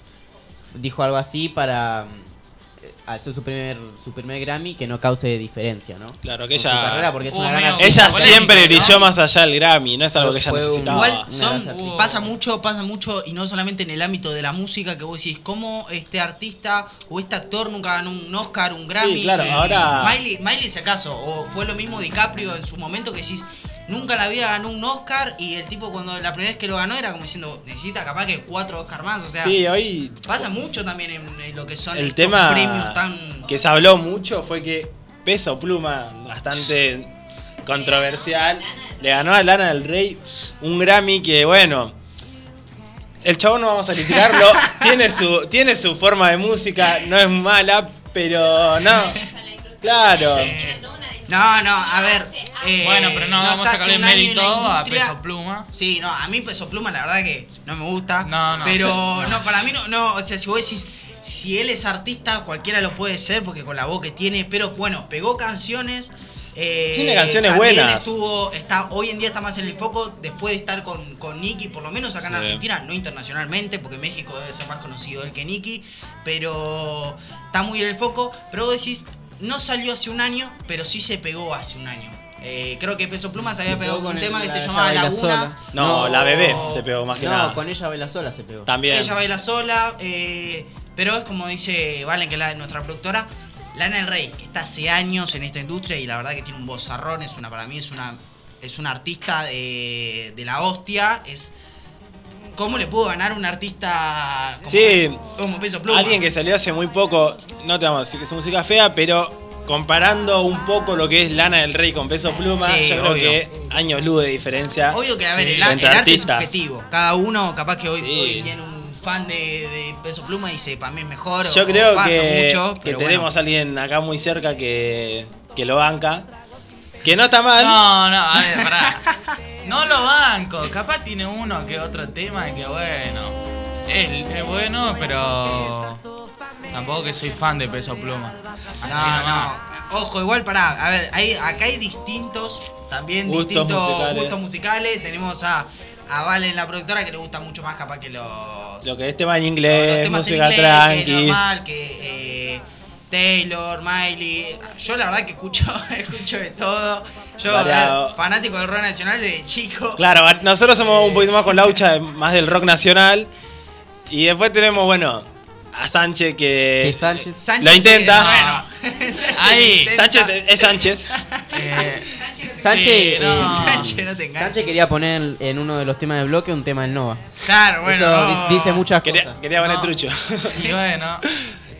Dijo algo así para, mm, al ser su primer, su primer Grammy, que no cause diferencia, ¿no? Claro, que ella- carrera, porque es una gran artista. Ella siempre ¿no? brilló más allá del Grammy, no es algo que ella necesitaba. Igual son, pasa mucho, pasa mucho, y no solamente en el ámbito de la música, que vos decís, ¿cómo este artista o este actor nunca ganó un Oscar, un Grammy? claro, Eh, ahora- Miley, Miley si acaso, o fue lo mismo DiCaprio en su momento que decís, nunca la vida ganó un Oscar, y el tipo cuando la primera vez que lo ganó era como diciendo, necesita capaz que cuatro Oscar más, o sea, Sí, hoy pasa mucho también en, en lo que son el estos tema premios tan... que se habló mucho fue que Peso Pluma, bastante controversial, le ganó a Lana del Rey un Grammy que, bueno, el chabón no vamos a criticarlo. tiene, su, tiene su forma de música, no es mala, pero no. Claro. No, no, a ver. eh, Bueno, pero no, vamos a sacarle un año en mérito la a industria. Peso Pluma. Sí, no, a mí Peso Pluma la verdad que no me gusta. No, no. Pero No. no, para mí no, no, o sea, si vos decís, si él es artista, cualquiera lo puede ser porque con la voz que tiene, pero bueno, pegó canciones. eh, Tiene canciones también buenas. Estuvo, está, hoy en día está más en el foco después de estar con, con Nicky, por lo menos acá en Sí. Argentina, no internacionalmente, porque México debe ser más conocido él que Nicky, pero está muy en el foco. Pero vos decís, no salió hace un año, pero sí se pegó hace un año. Eh, creo que Peso Pluma se había Se pegado con un tema el- que la se llamaba Lagunas. Sola. No, la bebé se pegó más que no, nada. con ella baila sola se pegó. También. Ella baila sola, eh, pero es como dice Valen, que es la, nuestra productora, Lana del Rey, que está hace años en esta industria y la verdad que tiene un vozarrón, es una, para mí es una, es una artista de, de la hostia, es... ¿Cómo le pudo ganar un artista como, Sí. como Peso Pluma? Alguien que salió hace muy poco, no te vamos a decir que es música fea, pero comparando un poco lo que es Lana del Rey con Peso Pluma, Sí, yo creo que años luz de diferencia. Obvio que, a ver, el, el arte es subjetivo. Cada uno, capaz que hoy, Sí. hoy viene un fan de, de Peso Pluma y dice, para mí es mejor. Yo o creo pasa que, mucho, que tenemos bueno. a alguien acá muy cerca que, que lo banca. Que no está mal. No, no, a ver, pará. No lo banco. Capaz tiene uno que otro tema y que bueno. Es, es bueno, pero. Tampoco que soy fan de Peso Pluma. No, nomás. no. Ojo, igual pará. A ver, hay, acá hay distintos, también Gustos distintos musicales. gustos musicales. Tenemos a, a Valen, la productora, que le gusta mucho más capaz que los, Lo que es tema en los inglés, temas en música inglés, que es tranqui. normal, que eh, Taylor, Miley. Yo la verdad que escucho, escucho de todo. Yo, ver, fanático del rock nacional desde chico. Claro, nosotros somos un poquito más con Laucha, más del rock nacional. Y después tenemos, bueno, a Sánchez que. Sánchez. Sánchez Lo intenta. sí, bueno. Sánchez Ahí. lo intenta. Sánchez es, es Sánchez. Eh, Sánchez, sí, no. eh, Sánchez, no te. Sánchez quería poner en uno de los temas de bloque un tema del Nova. Claro, bueno. Eso no. di- dice muchas Quería, cosas. quería poner No. trucho. Y bueno.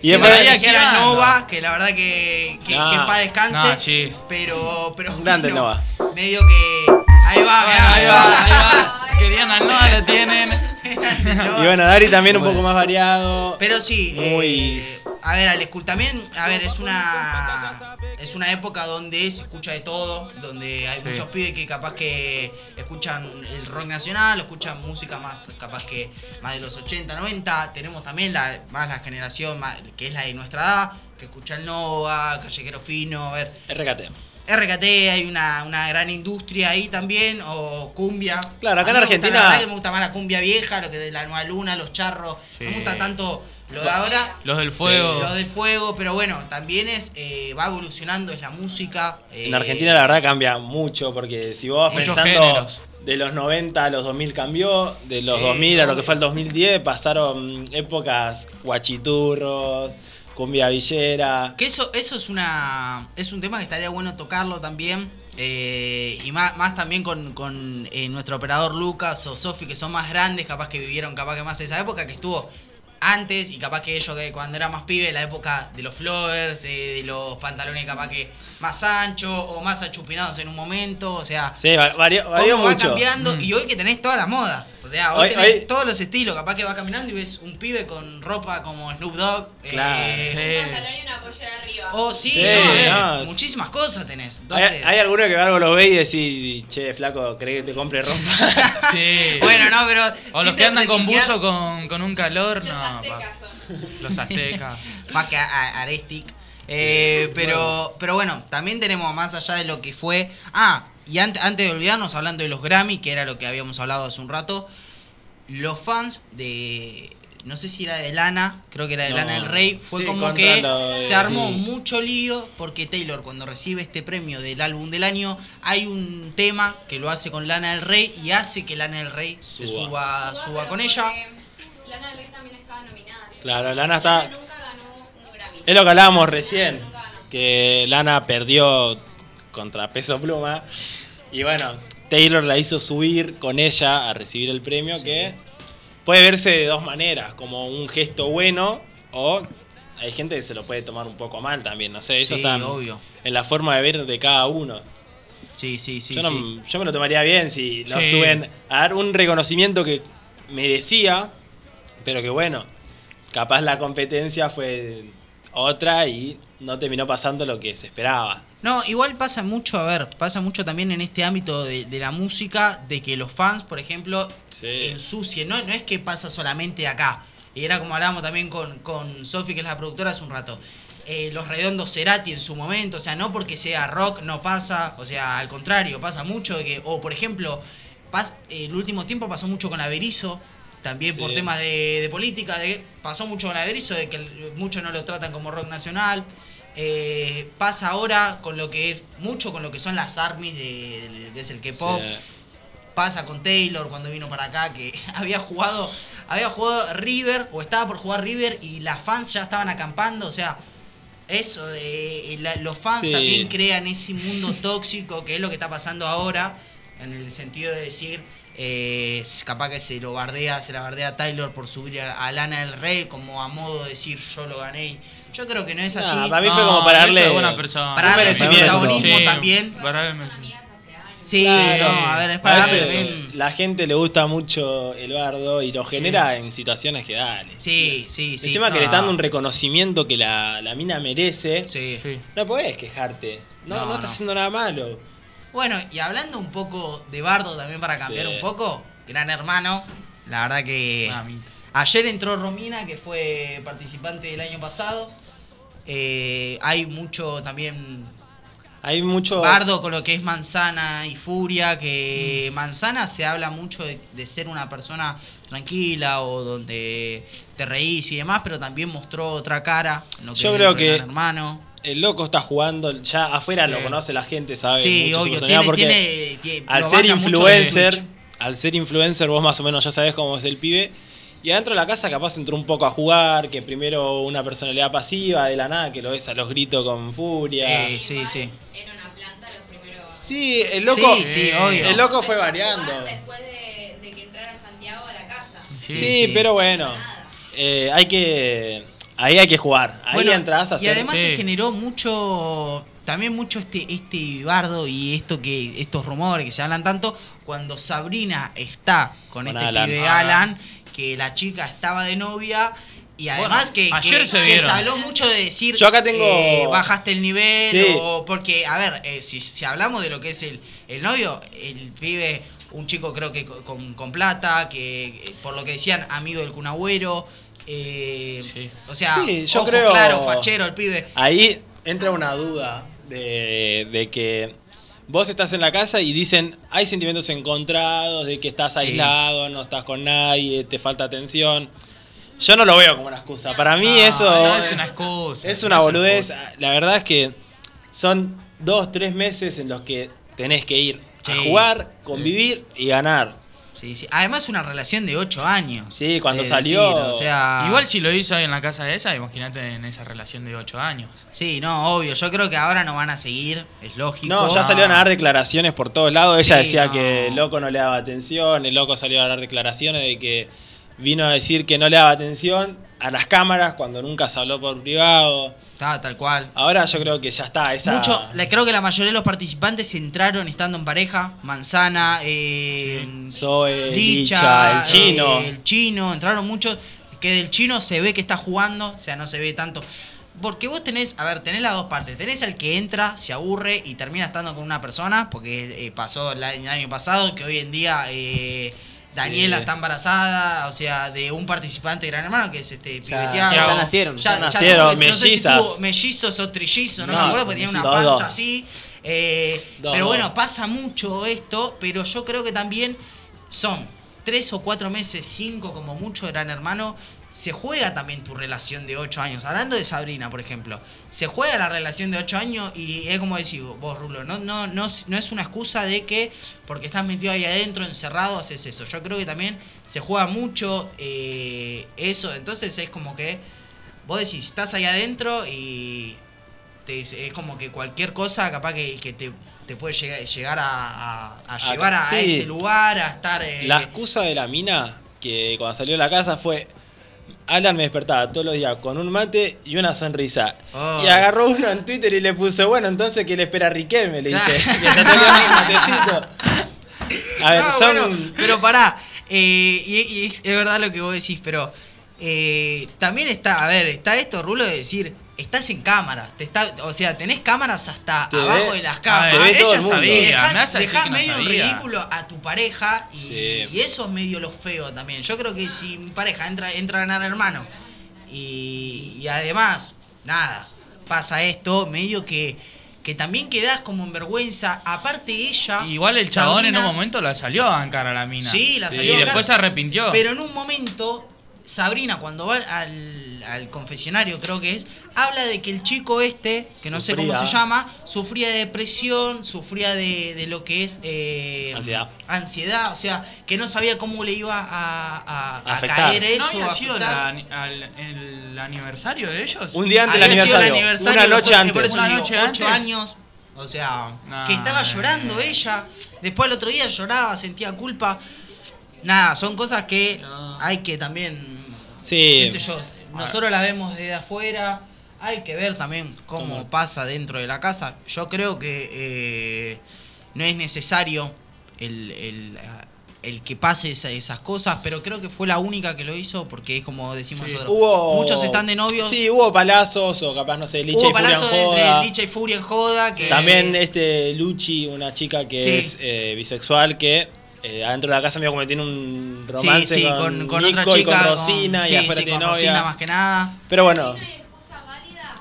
Y después- después Vaya dijera girando. Nova, que la verdad que, que, que en paz descanse. Sí. Pero, pero grande Nova. Medio que. Ahí va, Bueno, ahí va, ahí va. Querían al Noah, lo tienen. Nova. Y bueno, Dari también un poco más variado. Pero sí, Muy- eh, a ver, Alex Cool también, a ver, es una es una época donde se escucha de todo, donde hay Sí. muchos pibes que capaz que escuchan el rock nacional, escuchan música más capaz que más de los 80, 90, tenemos también la más la generación más- que es la de nuestra edad, que escucha el Nova, Callejero Fino, a ver, RKT. RKT, hay una, una gran industria ahí también, o cumbia. Claro, acá A en me gusta, Argentina- la verdad que me gusta más la cumbia vieja, lo que de la Nueva Luna, los charros. No me gusta tanto lo de ahora. Los del fuego. Lo del fuego, pero bueno, también es eh, va evolucionando, es la música. eh, En Argentina la verdad cambia mucho, porque si vos vas pensando géneros. de los 90 a los 2000 cambió, de los Sí, 2000 a lo que fue el 2010 pasaron épocas guachiturros, cumbia villera. Que eso, eso es una. es un tema que estaría bueno tocarlo también. eh, y más, más también con, con, eh, nuestro operador Lucas o Sofi, que son más grandes, capaz que vivieron capaz que más esa época, que estuvo antes, y capaz que ellos que cuando era más pibe, la época de los flowers, eh, de los pantalones capaz que más anchos o más achupinados en un momento, o sea, Sí, va- varió, va mucho. cambiando, Mm. y hoy que tenés toda la moda. O sea, hoy, Hoy- tenés hoy- todos los estilos, capaz que va caminando y ves un pibe con ropa como Snoop Dogg. Claro. eh, Sí. Un pantalón y una pollera arriba. Oh, sí, Sí, no, a ver, no, muchísimas cosas tenés. Hay, Entonces, hay alguno que algo lo ve y decís, che, flaco, ¿crees que te compre ropa? Sí. bueno, no, pero. O los que andan con buzo con, con un calor, Los no. aztecas son. Los aztecas. Más que a, a- Arestic. Eh, pero, pero bueno, también tenemos más allá de lo que fue. Ah, y ante- antes de olvidarnos, hablando de los Grammy, que era lo que habíamos hablado hace un rato, los fans de. No sé si era de Lana, creo que era de No. Lana del Rey, fue Sí, como que se armó sí. mucho lío porque Taylor cuando recibe este premio del álbum del año hay un tema que lo hace con Lana del Rey y hace que Lana del Rey se Suba. suba, con ella. Lana del Rey también estaba nominada. ¿sí? Claro, Lana está- nunca ganó un Grammy. Es lo que hablábamos recién, que Lana perdió contra Peso Pluma. Y bueno, Taylor la hizo subir con ella a recibir el premio, que puede verse de dos maneras, como un gesto bueno o hay gente que se lo puede tomar un poco mal también, no sé, eso Sí, está en- obvio. en la forma de ver de cada uno. Sí, sí, sí. yo, no- sí. yo me lo tomaría bien si lo suben a dar un reconocimiento que merecía, pero que bueno, capaz la competencia fue otra y no terminó pasando lo que se esperaba. No, igual pasa mucho, a ver, pasa mucho también en este ámbito de, de la música, de que los fans, por ejemplo, ensucien. No, no es que pasa solamente acá. Y era como hablábamos también con, con Sofi, que es la productora, hace un rato. Eh, los redondos Cerati en su momento, o sea, no porque sea rock no pasa, o sea, al contrario, pasa mucho de que, o por ejemplo, pas- el último tiempo pasó mucho con Averizo, también por Sí. temas de, de política, de, pasó mucho con Averizo, de que muchos no lo tratan como rock nacional. Eh, pasa ahora con lo que es, mucho con lo que son las armies de, que es el K-pop. Sí. Pasa con Taylor cuando vino para acá que había jugado, había jugado River o estaba por jugar River y las fans ya estaban acampando, o sea, eso de eh, la- los fans Sí. también crean ese mundo tóxico que es lo que está pasando ahora en el sentido de decir eh, capaz que se lo bardea, se la bardea a Taylor por subir a, a Lana del Rey como a modo de decir yo lo gané. Yo creo que no es así. para mí fue como para darle es buena persona. Para darle ese protagonismo Sí, también. para darle merecimiento. Sí, Claro. no, a ver, es para darle. La gente le gusta mucho el bardo y lo genera en situaciones que dale. Sí, sí, sí. Encima que le están dando un reconocimiento que la, la mina merece, Sí. Sí. no podés quejarte. No, No, no, está no. haciendo nada malo. Bueno, y hablando un poco de Bardo también para cambiar Sí. un poco, Gran Hermano, la verdad que ayer entró Romina, que fue participante del año pasado. Eh, hay mucho también Hay mucho. Bardo con lo que es Manzana y Furia, que Manzana se habla mucho de, de ser una persona tranquila o donde te reís y demás, pero también mostró otra cara. lo Yo es creo que- Hermano. El loco está jugando, ya afuera Sí. lo conoce la gente, sabe. Sí, mucho obvio, tiene, porque tiene, tiene- al ser influencer, al ser influencer vos más o menos ya sabés cómo es el pibe. Y adentro de la casa capaz entró un poco a jugar, que primero una personalidad pasiva de la nada, que lo ves a los gritos con furia. Sí, sí, sí. Era una planta los primeros. Sí, el loco, Sí, sí, obvio. el loco fue variando. Después de, de que entrara Santiago a la casa. Sí, Sí, sí. pero bueno, eh, hay que, ahí hay que jugar. Ahí Bueno, entras a y hacer. además Sí. se generó mucho también mucho este este bardo y esto que estos rumores que se hablan tanto cuando Sabrina está con, Con este Alan. pibe Alan. Alan que la chica estaba de novia y además que, que- se que habló mucho de decir Yo acá tengo- eh, bajaste el nivel Sí. o porque a ver eh, si, si hablamos de lo que es el, el novio el pibe un chico creo que co- con, con plata que eh, por lo que decían amigo del cunagüero eh, Sí. o sea Sí, yo ojo creo- claro fachero el pibe Ahí entra una duda de, de que vos estás en la casa y dicen, hay sentimientos encontrados, de que estás Sí. aislado, no estás con nadie, te falta atención. Yo no lo veo como una excusa. Para mí No, eso no es, es una excusa. es no una boludez. excusa. La verdad es que son dos, tres meses en los que tenés que ir a jugar, convivir y ganar. Sí, sí. Además una relación de 8 años. Sí, cuando Es salió- decir, o sea, Igual si lo hizo ahí en la casa de esa, imagínate en esa relación de 8 años. Sí, no, obvio. Yo creo que ahora no van a seguir, es lógico. No, ya salieron a dar declaraciones por todos lados. Ella Sí, decía no. que el loco no le daba atención, el loco salió a dar declaraciones de que vino a decir que no le daba atención a las cámaras cuando nunca se habló por privado. Ah, tal cual. Ahora yo creo que ya está esa Mucho, le- creo que la mayoría de los participantes entraron estando en pareja. Manzana, eh, Zoe, Licha, Licha, el chino. eh, el chino, entraron muchos. Que del chino se ve que está jugando, o sea, no se ve tanto. Porque vos tenés, a ver, tenés las dos partes. Tenés al que entra, se aburre y termina estando con una persona, porque eh, pasó el año, el año pasado, que hoy en día eh, Daniela Sí. está embarazada, o sea, de un participante de Gran Hermano, que es este Ya, pibeteado. ya nacieron. Ya, Ya nacieron, tuvo- no sé si tuvo mellizos o trillizos, no, No, me acuerdo, porque tenía una dos, panza dos. así. eh, Dos, pero bueno, pasa mucho esto, pero yo creo que también son tres o cuatro meses, cinco como mucho de Gran Hermano. Se juega también tu relación de ocho años. Hablando de Sabrina, por ejemplo. Se juega la relación de ocho años y es como decís vos, Rulo. No, no, no, no es una excusa de que porque estás metido ahí adentro, encerrado, haces eso. Yo creo que también se juega mucho eh, eso. Entonces es como que vos decís, estás ahí adentro y te- es como que cualquier cosa capaz que, que te, te puede llegar, llegar a, a- llevar a, ese lugar, a estar... eh, La excusa de la mina, que cuando salió de la casa fue. Alan me despertaba todos los días con un mate y una sonrisa. Oh. Y agarró uno en Twitter y le puso, bueno, entonces ¿qué le espera a Riquelme? Le dice. Que. A ver, No, son. bueno, pero pará, eh, y, es verdad lo que vos decís, pero eh, también está, a ver, está esto, Rulo, de decir, estás en cámaras, te está, o sea, tenés cámaras hasta Te abajo de las A cámaras. ver, ella sabía, Y me dejás, a no medio en sabía. ridículo a tu pareja y, Sí. y eso es medio lo feo también. Yo creo que si mi pareja entra, entra a ganar hermano y, y además, nada, pasa esto, medio que, que también quedás como en vergüenza. Aparte ella... Igual el chabón en un momento la salió a bancar a la mina. Sí, la Y salió a bancar. después se arrepintió. Pero en un momento, Sabrina, cuando va al, al confesionario, creo que es, habla de que el chico este, que no sé cómo se llama, sufría de depresión, sufría de, de lo que es eh, Ansiedad. ansiedad, o sea, que no sabía cómo le iba a, a- a Afectar. caer ¿No eso. había a sido afectar. la- al- el aniversario de ellos? Un día antes del Había aniversario. aniversario, Una noche Por antes. eso Una le digo, noche ocho antes. años. O sea, Nah, que estaba llorando eh. ella. Después el otro día lloraba, sentía culpa. Nada, son cosas que No. hay que también. Sí. qué sé yo, nosotros las vemos desde afuera. Hay que ver también cómo Cómo. pasa dentro de la casa. Yo creo que eh, no es necesario el, el, el que pase esa- esas cosas, pero creo que fue la única que lo hizo porque es como decimos Sí. nosotros. Hubo, Muchos están de novios. Sí, hubo palazos o capaz, no sé, Licha Hubo y Furia en palazos entre joda. Licha y Furia en joda. Que También este Luchi, una chica que Sí. es eh, bisexual, que eh, adentro de la casa medio como que tiene un romance sí, sí, con, con, con Nico otra chica. y con Rosina sí, y afuera sí, tiene con novia. Rosina más que nada. Pero bueno, ¿No hay excusa válida?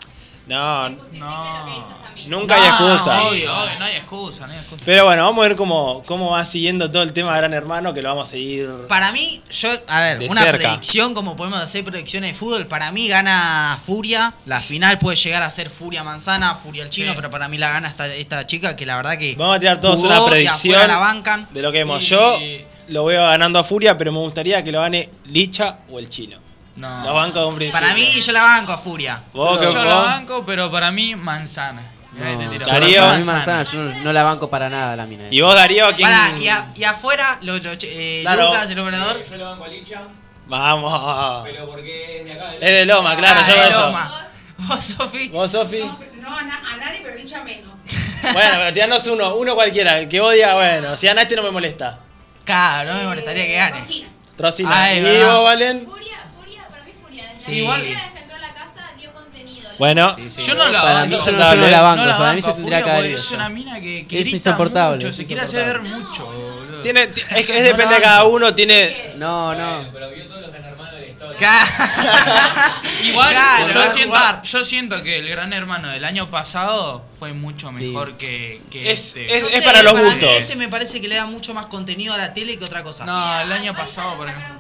no, nunca hay excusa. no, Obvio, obvio. no hay excusa, no hay excusa. Pero bueno, vamos a ver cómo, cómo va siguiendo todo el tema de Gran Hermano, que lo vamos a seguir. Para mí, yo, a ver, una cerca. predicción, como podemos hacer predicciones de fútbol, para mí gana Furia. La final puede llegar a ser Furia Manzana, Furia el chino, Sí. pero para mí la gana esta, esta chica que la verdad que. Vamos a tirar todos jugó una predicción la bancan. de lo que vemos. Yo lo veo ganando a Furia, pero me gustaría que lo gane Licha o el chino. No. Los banco de un principio. Para mí, yo la banco a Furia. Vos, Yo vos- la banco, pero para mí manzana. No. Darío. manzana, yo no, no la banco para nada la mina. Y vos, Darío, ¿a quién? Pará, y, a- y afuera, lo- lo- eh, Claro. Lucas, el operador. Yo le banco a Licha, Vamos. pero porque es de acá. Es de Loma, claro, Ah, yo de eso. Loma. Vos, Sofi. Vos, Sofi. No, a, na- a nadie, pero Licha menos. Bueno, pero tiranos uno, uno cualquiera, que vos digas, bueno, si ganaste no me molesta. Claro, no me molestaría que gane. Rosina. Rosina. Ah, es y vos, Valen. Furia, Furia, para mí Furia. Sí. la Igual- primera vez que entró a la casa dio Bueno, Yo no la Para banco. mí, yo no, yo no la banco, No la para mí se tendría que haber ido. Es una mina que, que Es grita insoportable, mucho, es se quiere hacer mucho, boludo. tiene, es, que es No depende de cada uno, tiene. No, no. Pero vio todos los gran hermanos de la historia. Igual, Claro, yo, a siento, yo siento que el gran hermano del año pasado fue mucho Sí. mejor que, que Es- este. es- No sé, para los mí gustos. Este me parece que le da mucho más contenido a la tele que otra cosa. No, el año pasado, por lo ejemplo.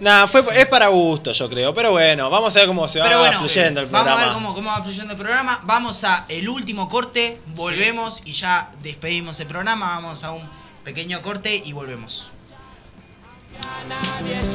Nada, fue, es para gusto, yo creo. Pero bueno, vamos a ver cómo se va bueno, fluyendo el vamos programa. a ver cómo, cómo va fluyendo el programa. Vamos a el último corte, volvemos y ya despedimos el programa. Vamos a un pequeño corte y volvemos. Vivías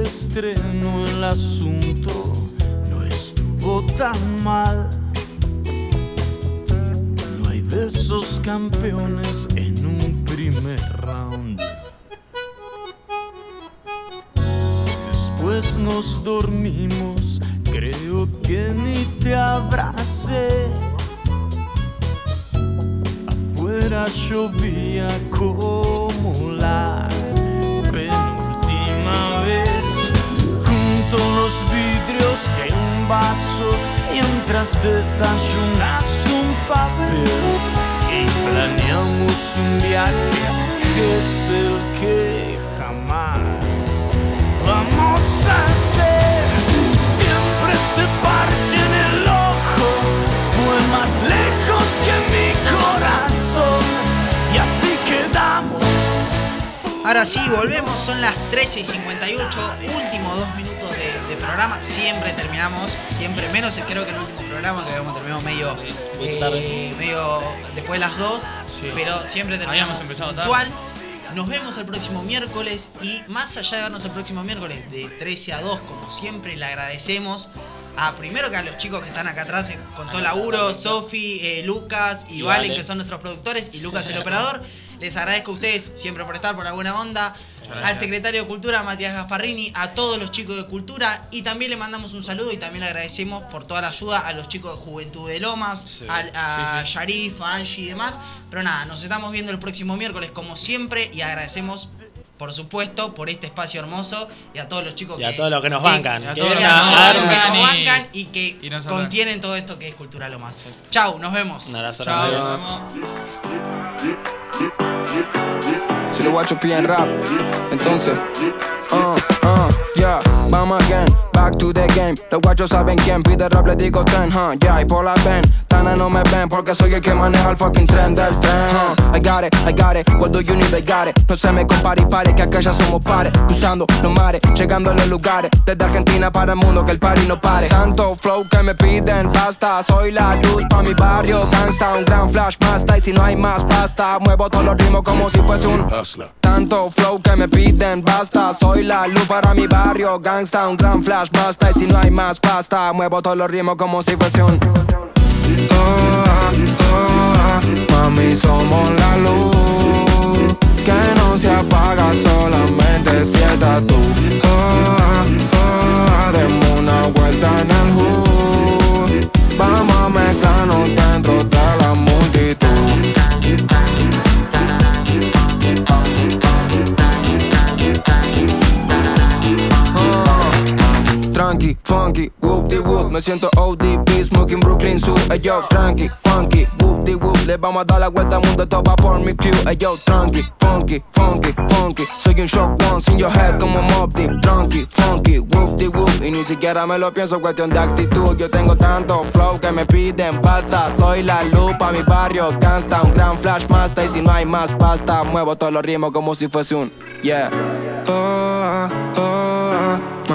estreno el asunto no estuvo tan mal. No hay besos campeones en un primer round. Después nos dormimos, creo que ni te abracé. Afuera llovía como la vidrios un vaso, mientras desayunas un papel y planeamos un viaje que es el que jamás vamos a hacer. Siempre este parche en el ojo fue más lejos que mi corazón. Y así quedamos. Ahora sí, volvemos, son las 13 y 58, programa. Siempre terminamos, siempre menos creo que el último programa, que habíamos terminado medio, eh, medio después de las 2, pero siempre terminamos puntual. Nos vemos el próximo miércoles y más allá de vernos el próximo miércoles de 13 a 2, como siempre, le agradecemos a primero que a los chicos que están acá atrás con todo el laburo, Sofi, eh, Lucas y, Y Valen, que son nuestros productores, y Lucas el operador. Les agradezco a ustedes siempre por estar, por la buena onda. Al secretario de Cultura, Matías Gasparrini, a todos los chicos de Cultura y también le mandamos un saludo y también le agradecemos por toda la ayuda a los chicos de Juventud de Lomas, al- a Sharif, a Angie y demás. Pero nada, nos estamos viendo el próximo miércoles como siempre y agradecemos, por supuesto, por este espacio hermoso y a todos los chicos Y a que, todos los que nos bancan. y a que todos los a a que nos bancan y que y contienen todo esto que es Cultura Lomas. Chau, nos vemos. Un abrazo Chao, lo guacho piden rap, entonces. Vamos again, back to the game. Los guachos saben quién pide rap, le digo ten, huh, yeah, y por la ven. Tana no me ven porque soy el que maneja el fucking tren del tren, huh. I got it, I got it, what do you need, I got it. No se me compare y pare, que acá ya somos pares. Cruzando los mares, llegando a los lugares. Desde Argentina para el mundo, que el party no pare. Tanto flow que me piden basta. Soy la luz pa' mi barrio, gangsta, un gran flash basta. Y si no hay más pasta, muevo todos los ritmos como si fuese un tanto flow que me piden basta Soy la luz para mi barrio Gangsta, un gran flash basta Y si no hay más pasta Muevo todos los ritmos como si fuese un Oh, oh, Mami, somos la luz Que no se apaga solamente si estás tú. Oh, ah, Demos una vuelta en el hood Vamos a mezclarnos Funky, whoop de whoop. Me siento ODB, smoking Brooklyn Zoo Ey yo, tranqui, funky, whoop de whoop. Le vamos a dar la vuelta al mundo, todo va por mi crew. Ey yo, tranqui, funky, funky, funky. Soy un shock once in your head como Mob Deep. Tranqui, funky, whoop de whoop. Y ni siquiera me lo pienso, cuestión de actitud. Yo tengo tanto flow que me piden basta. Soy la luz pa' mi barrio, gangsta. Un gran flash master y si no hay más pasta Muevo todos los ritmos como si fuese un Yeah. Oh, oh,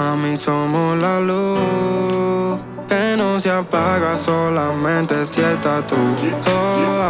mami, somos la luz que no se apaga solamente si estás tú. Oh,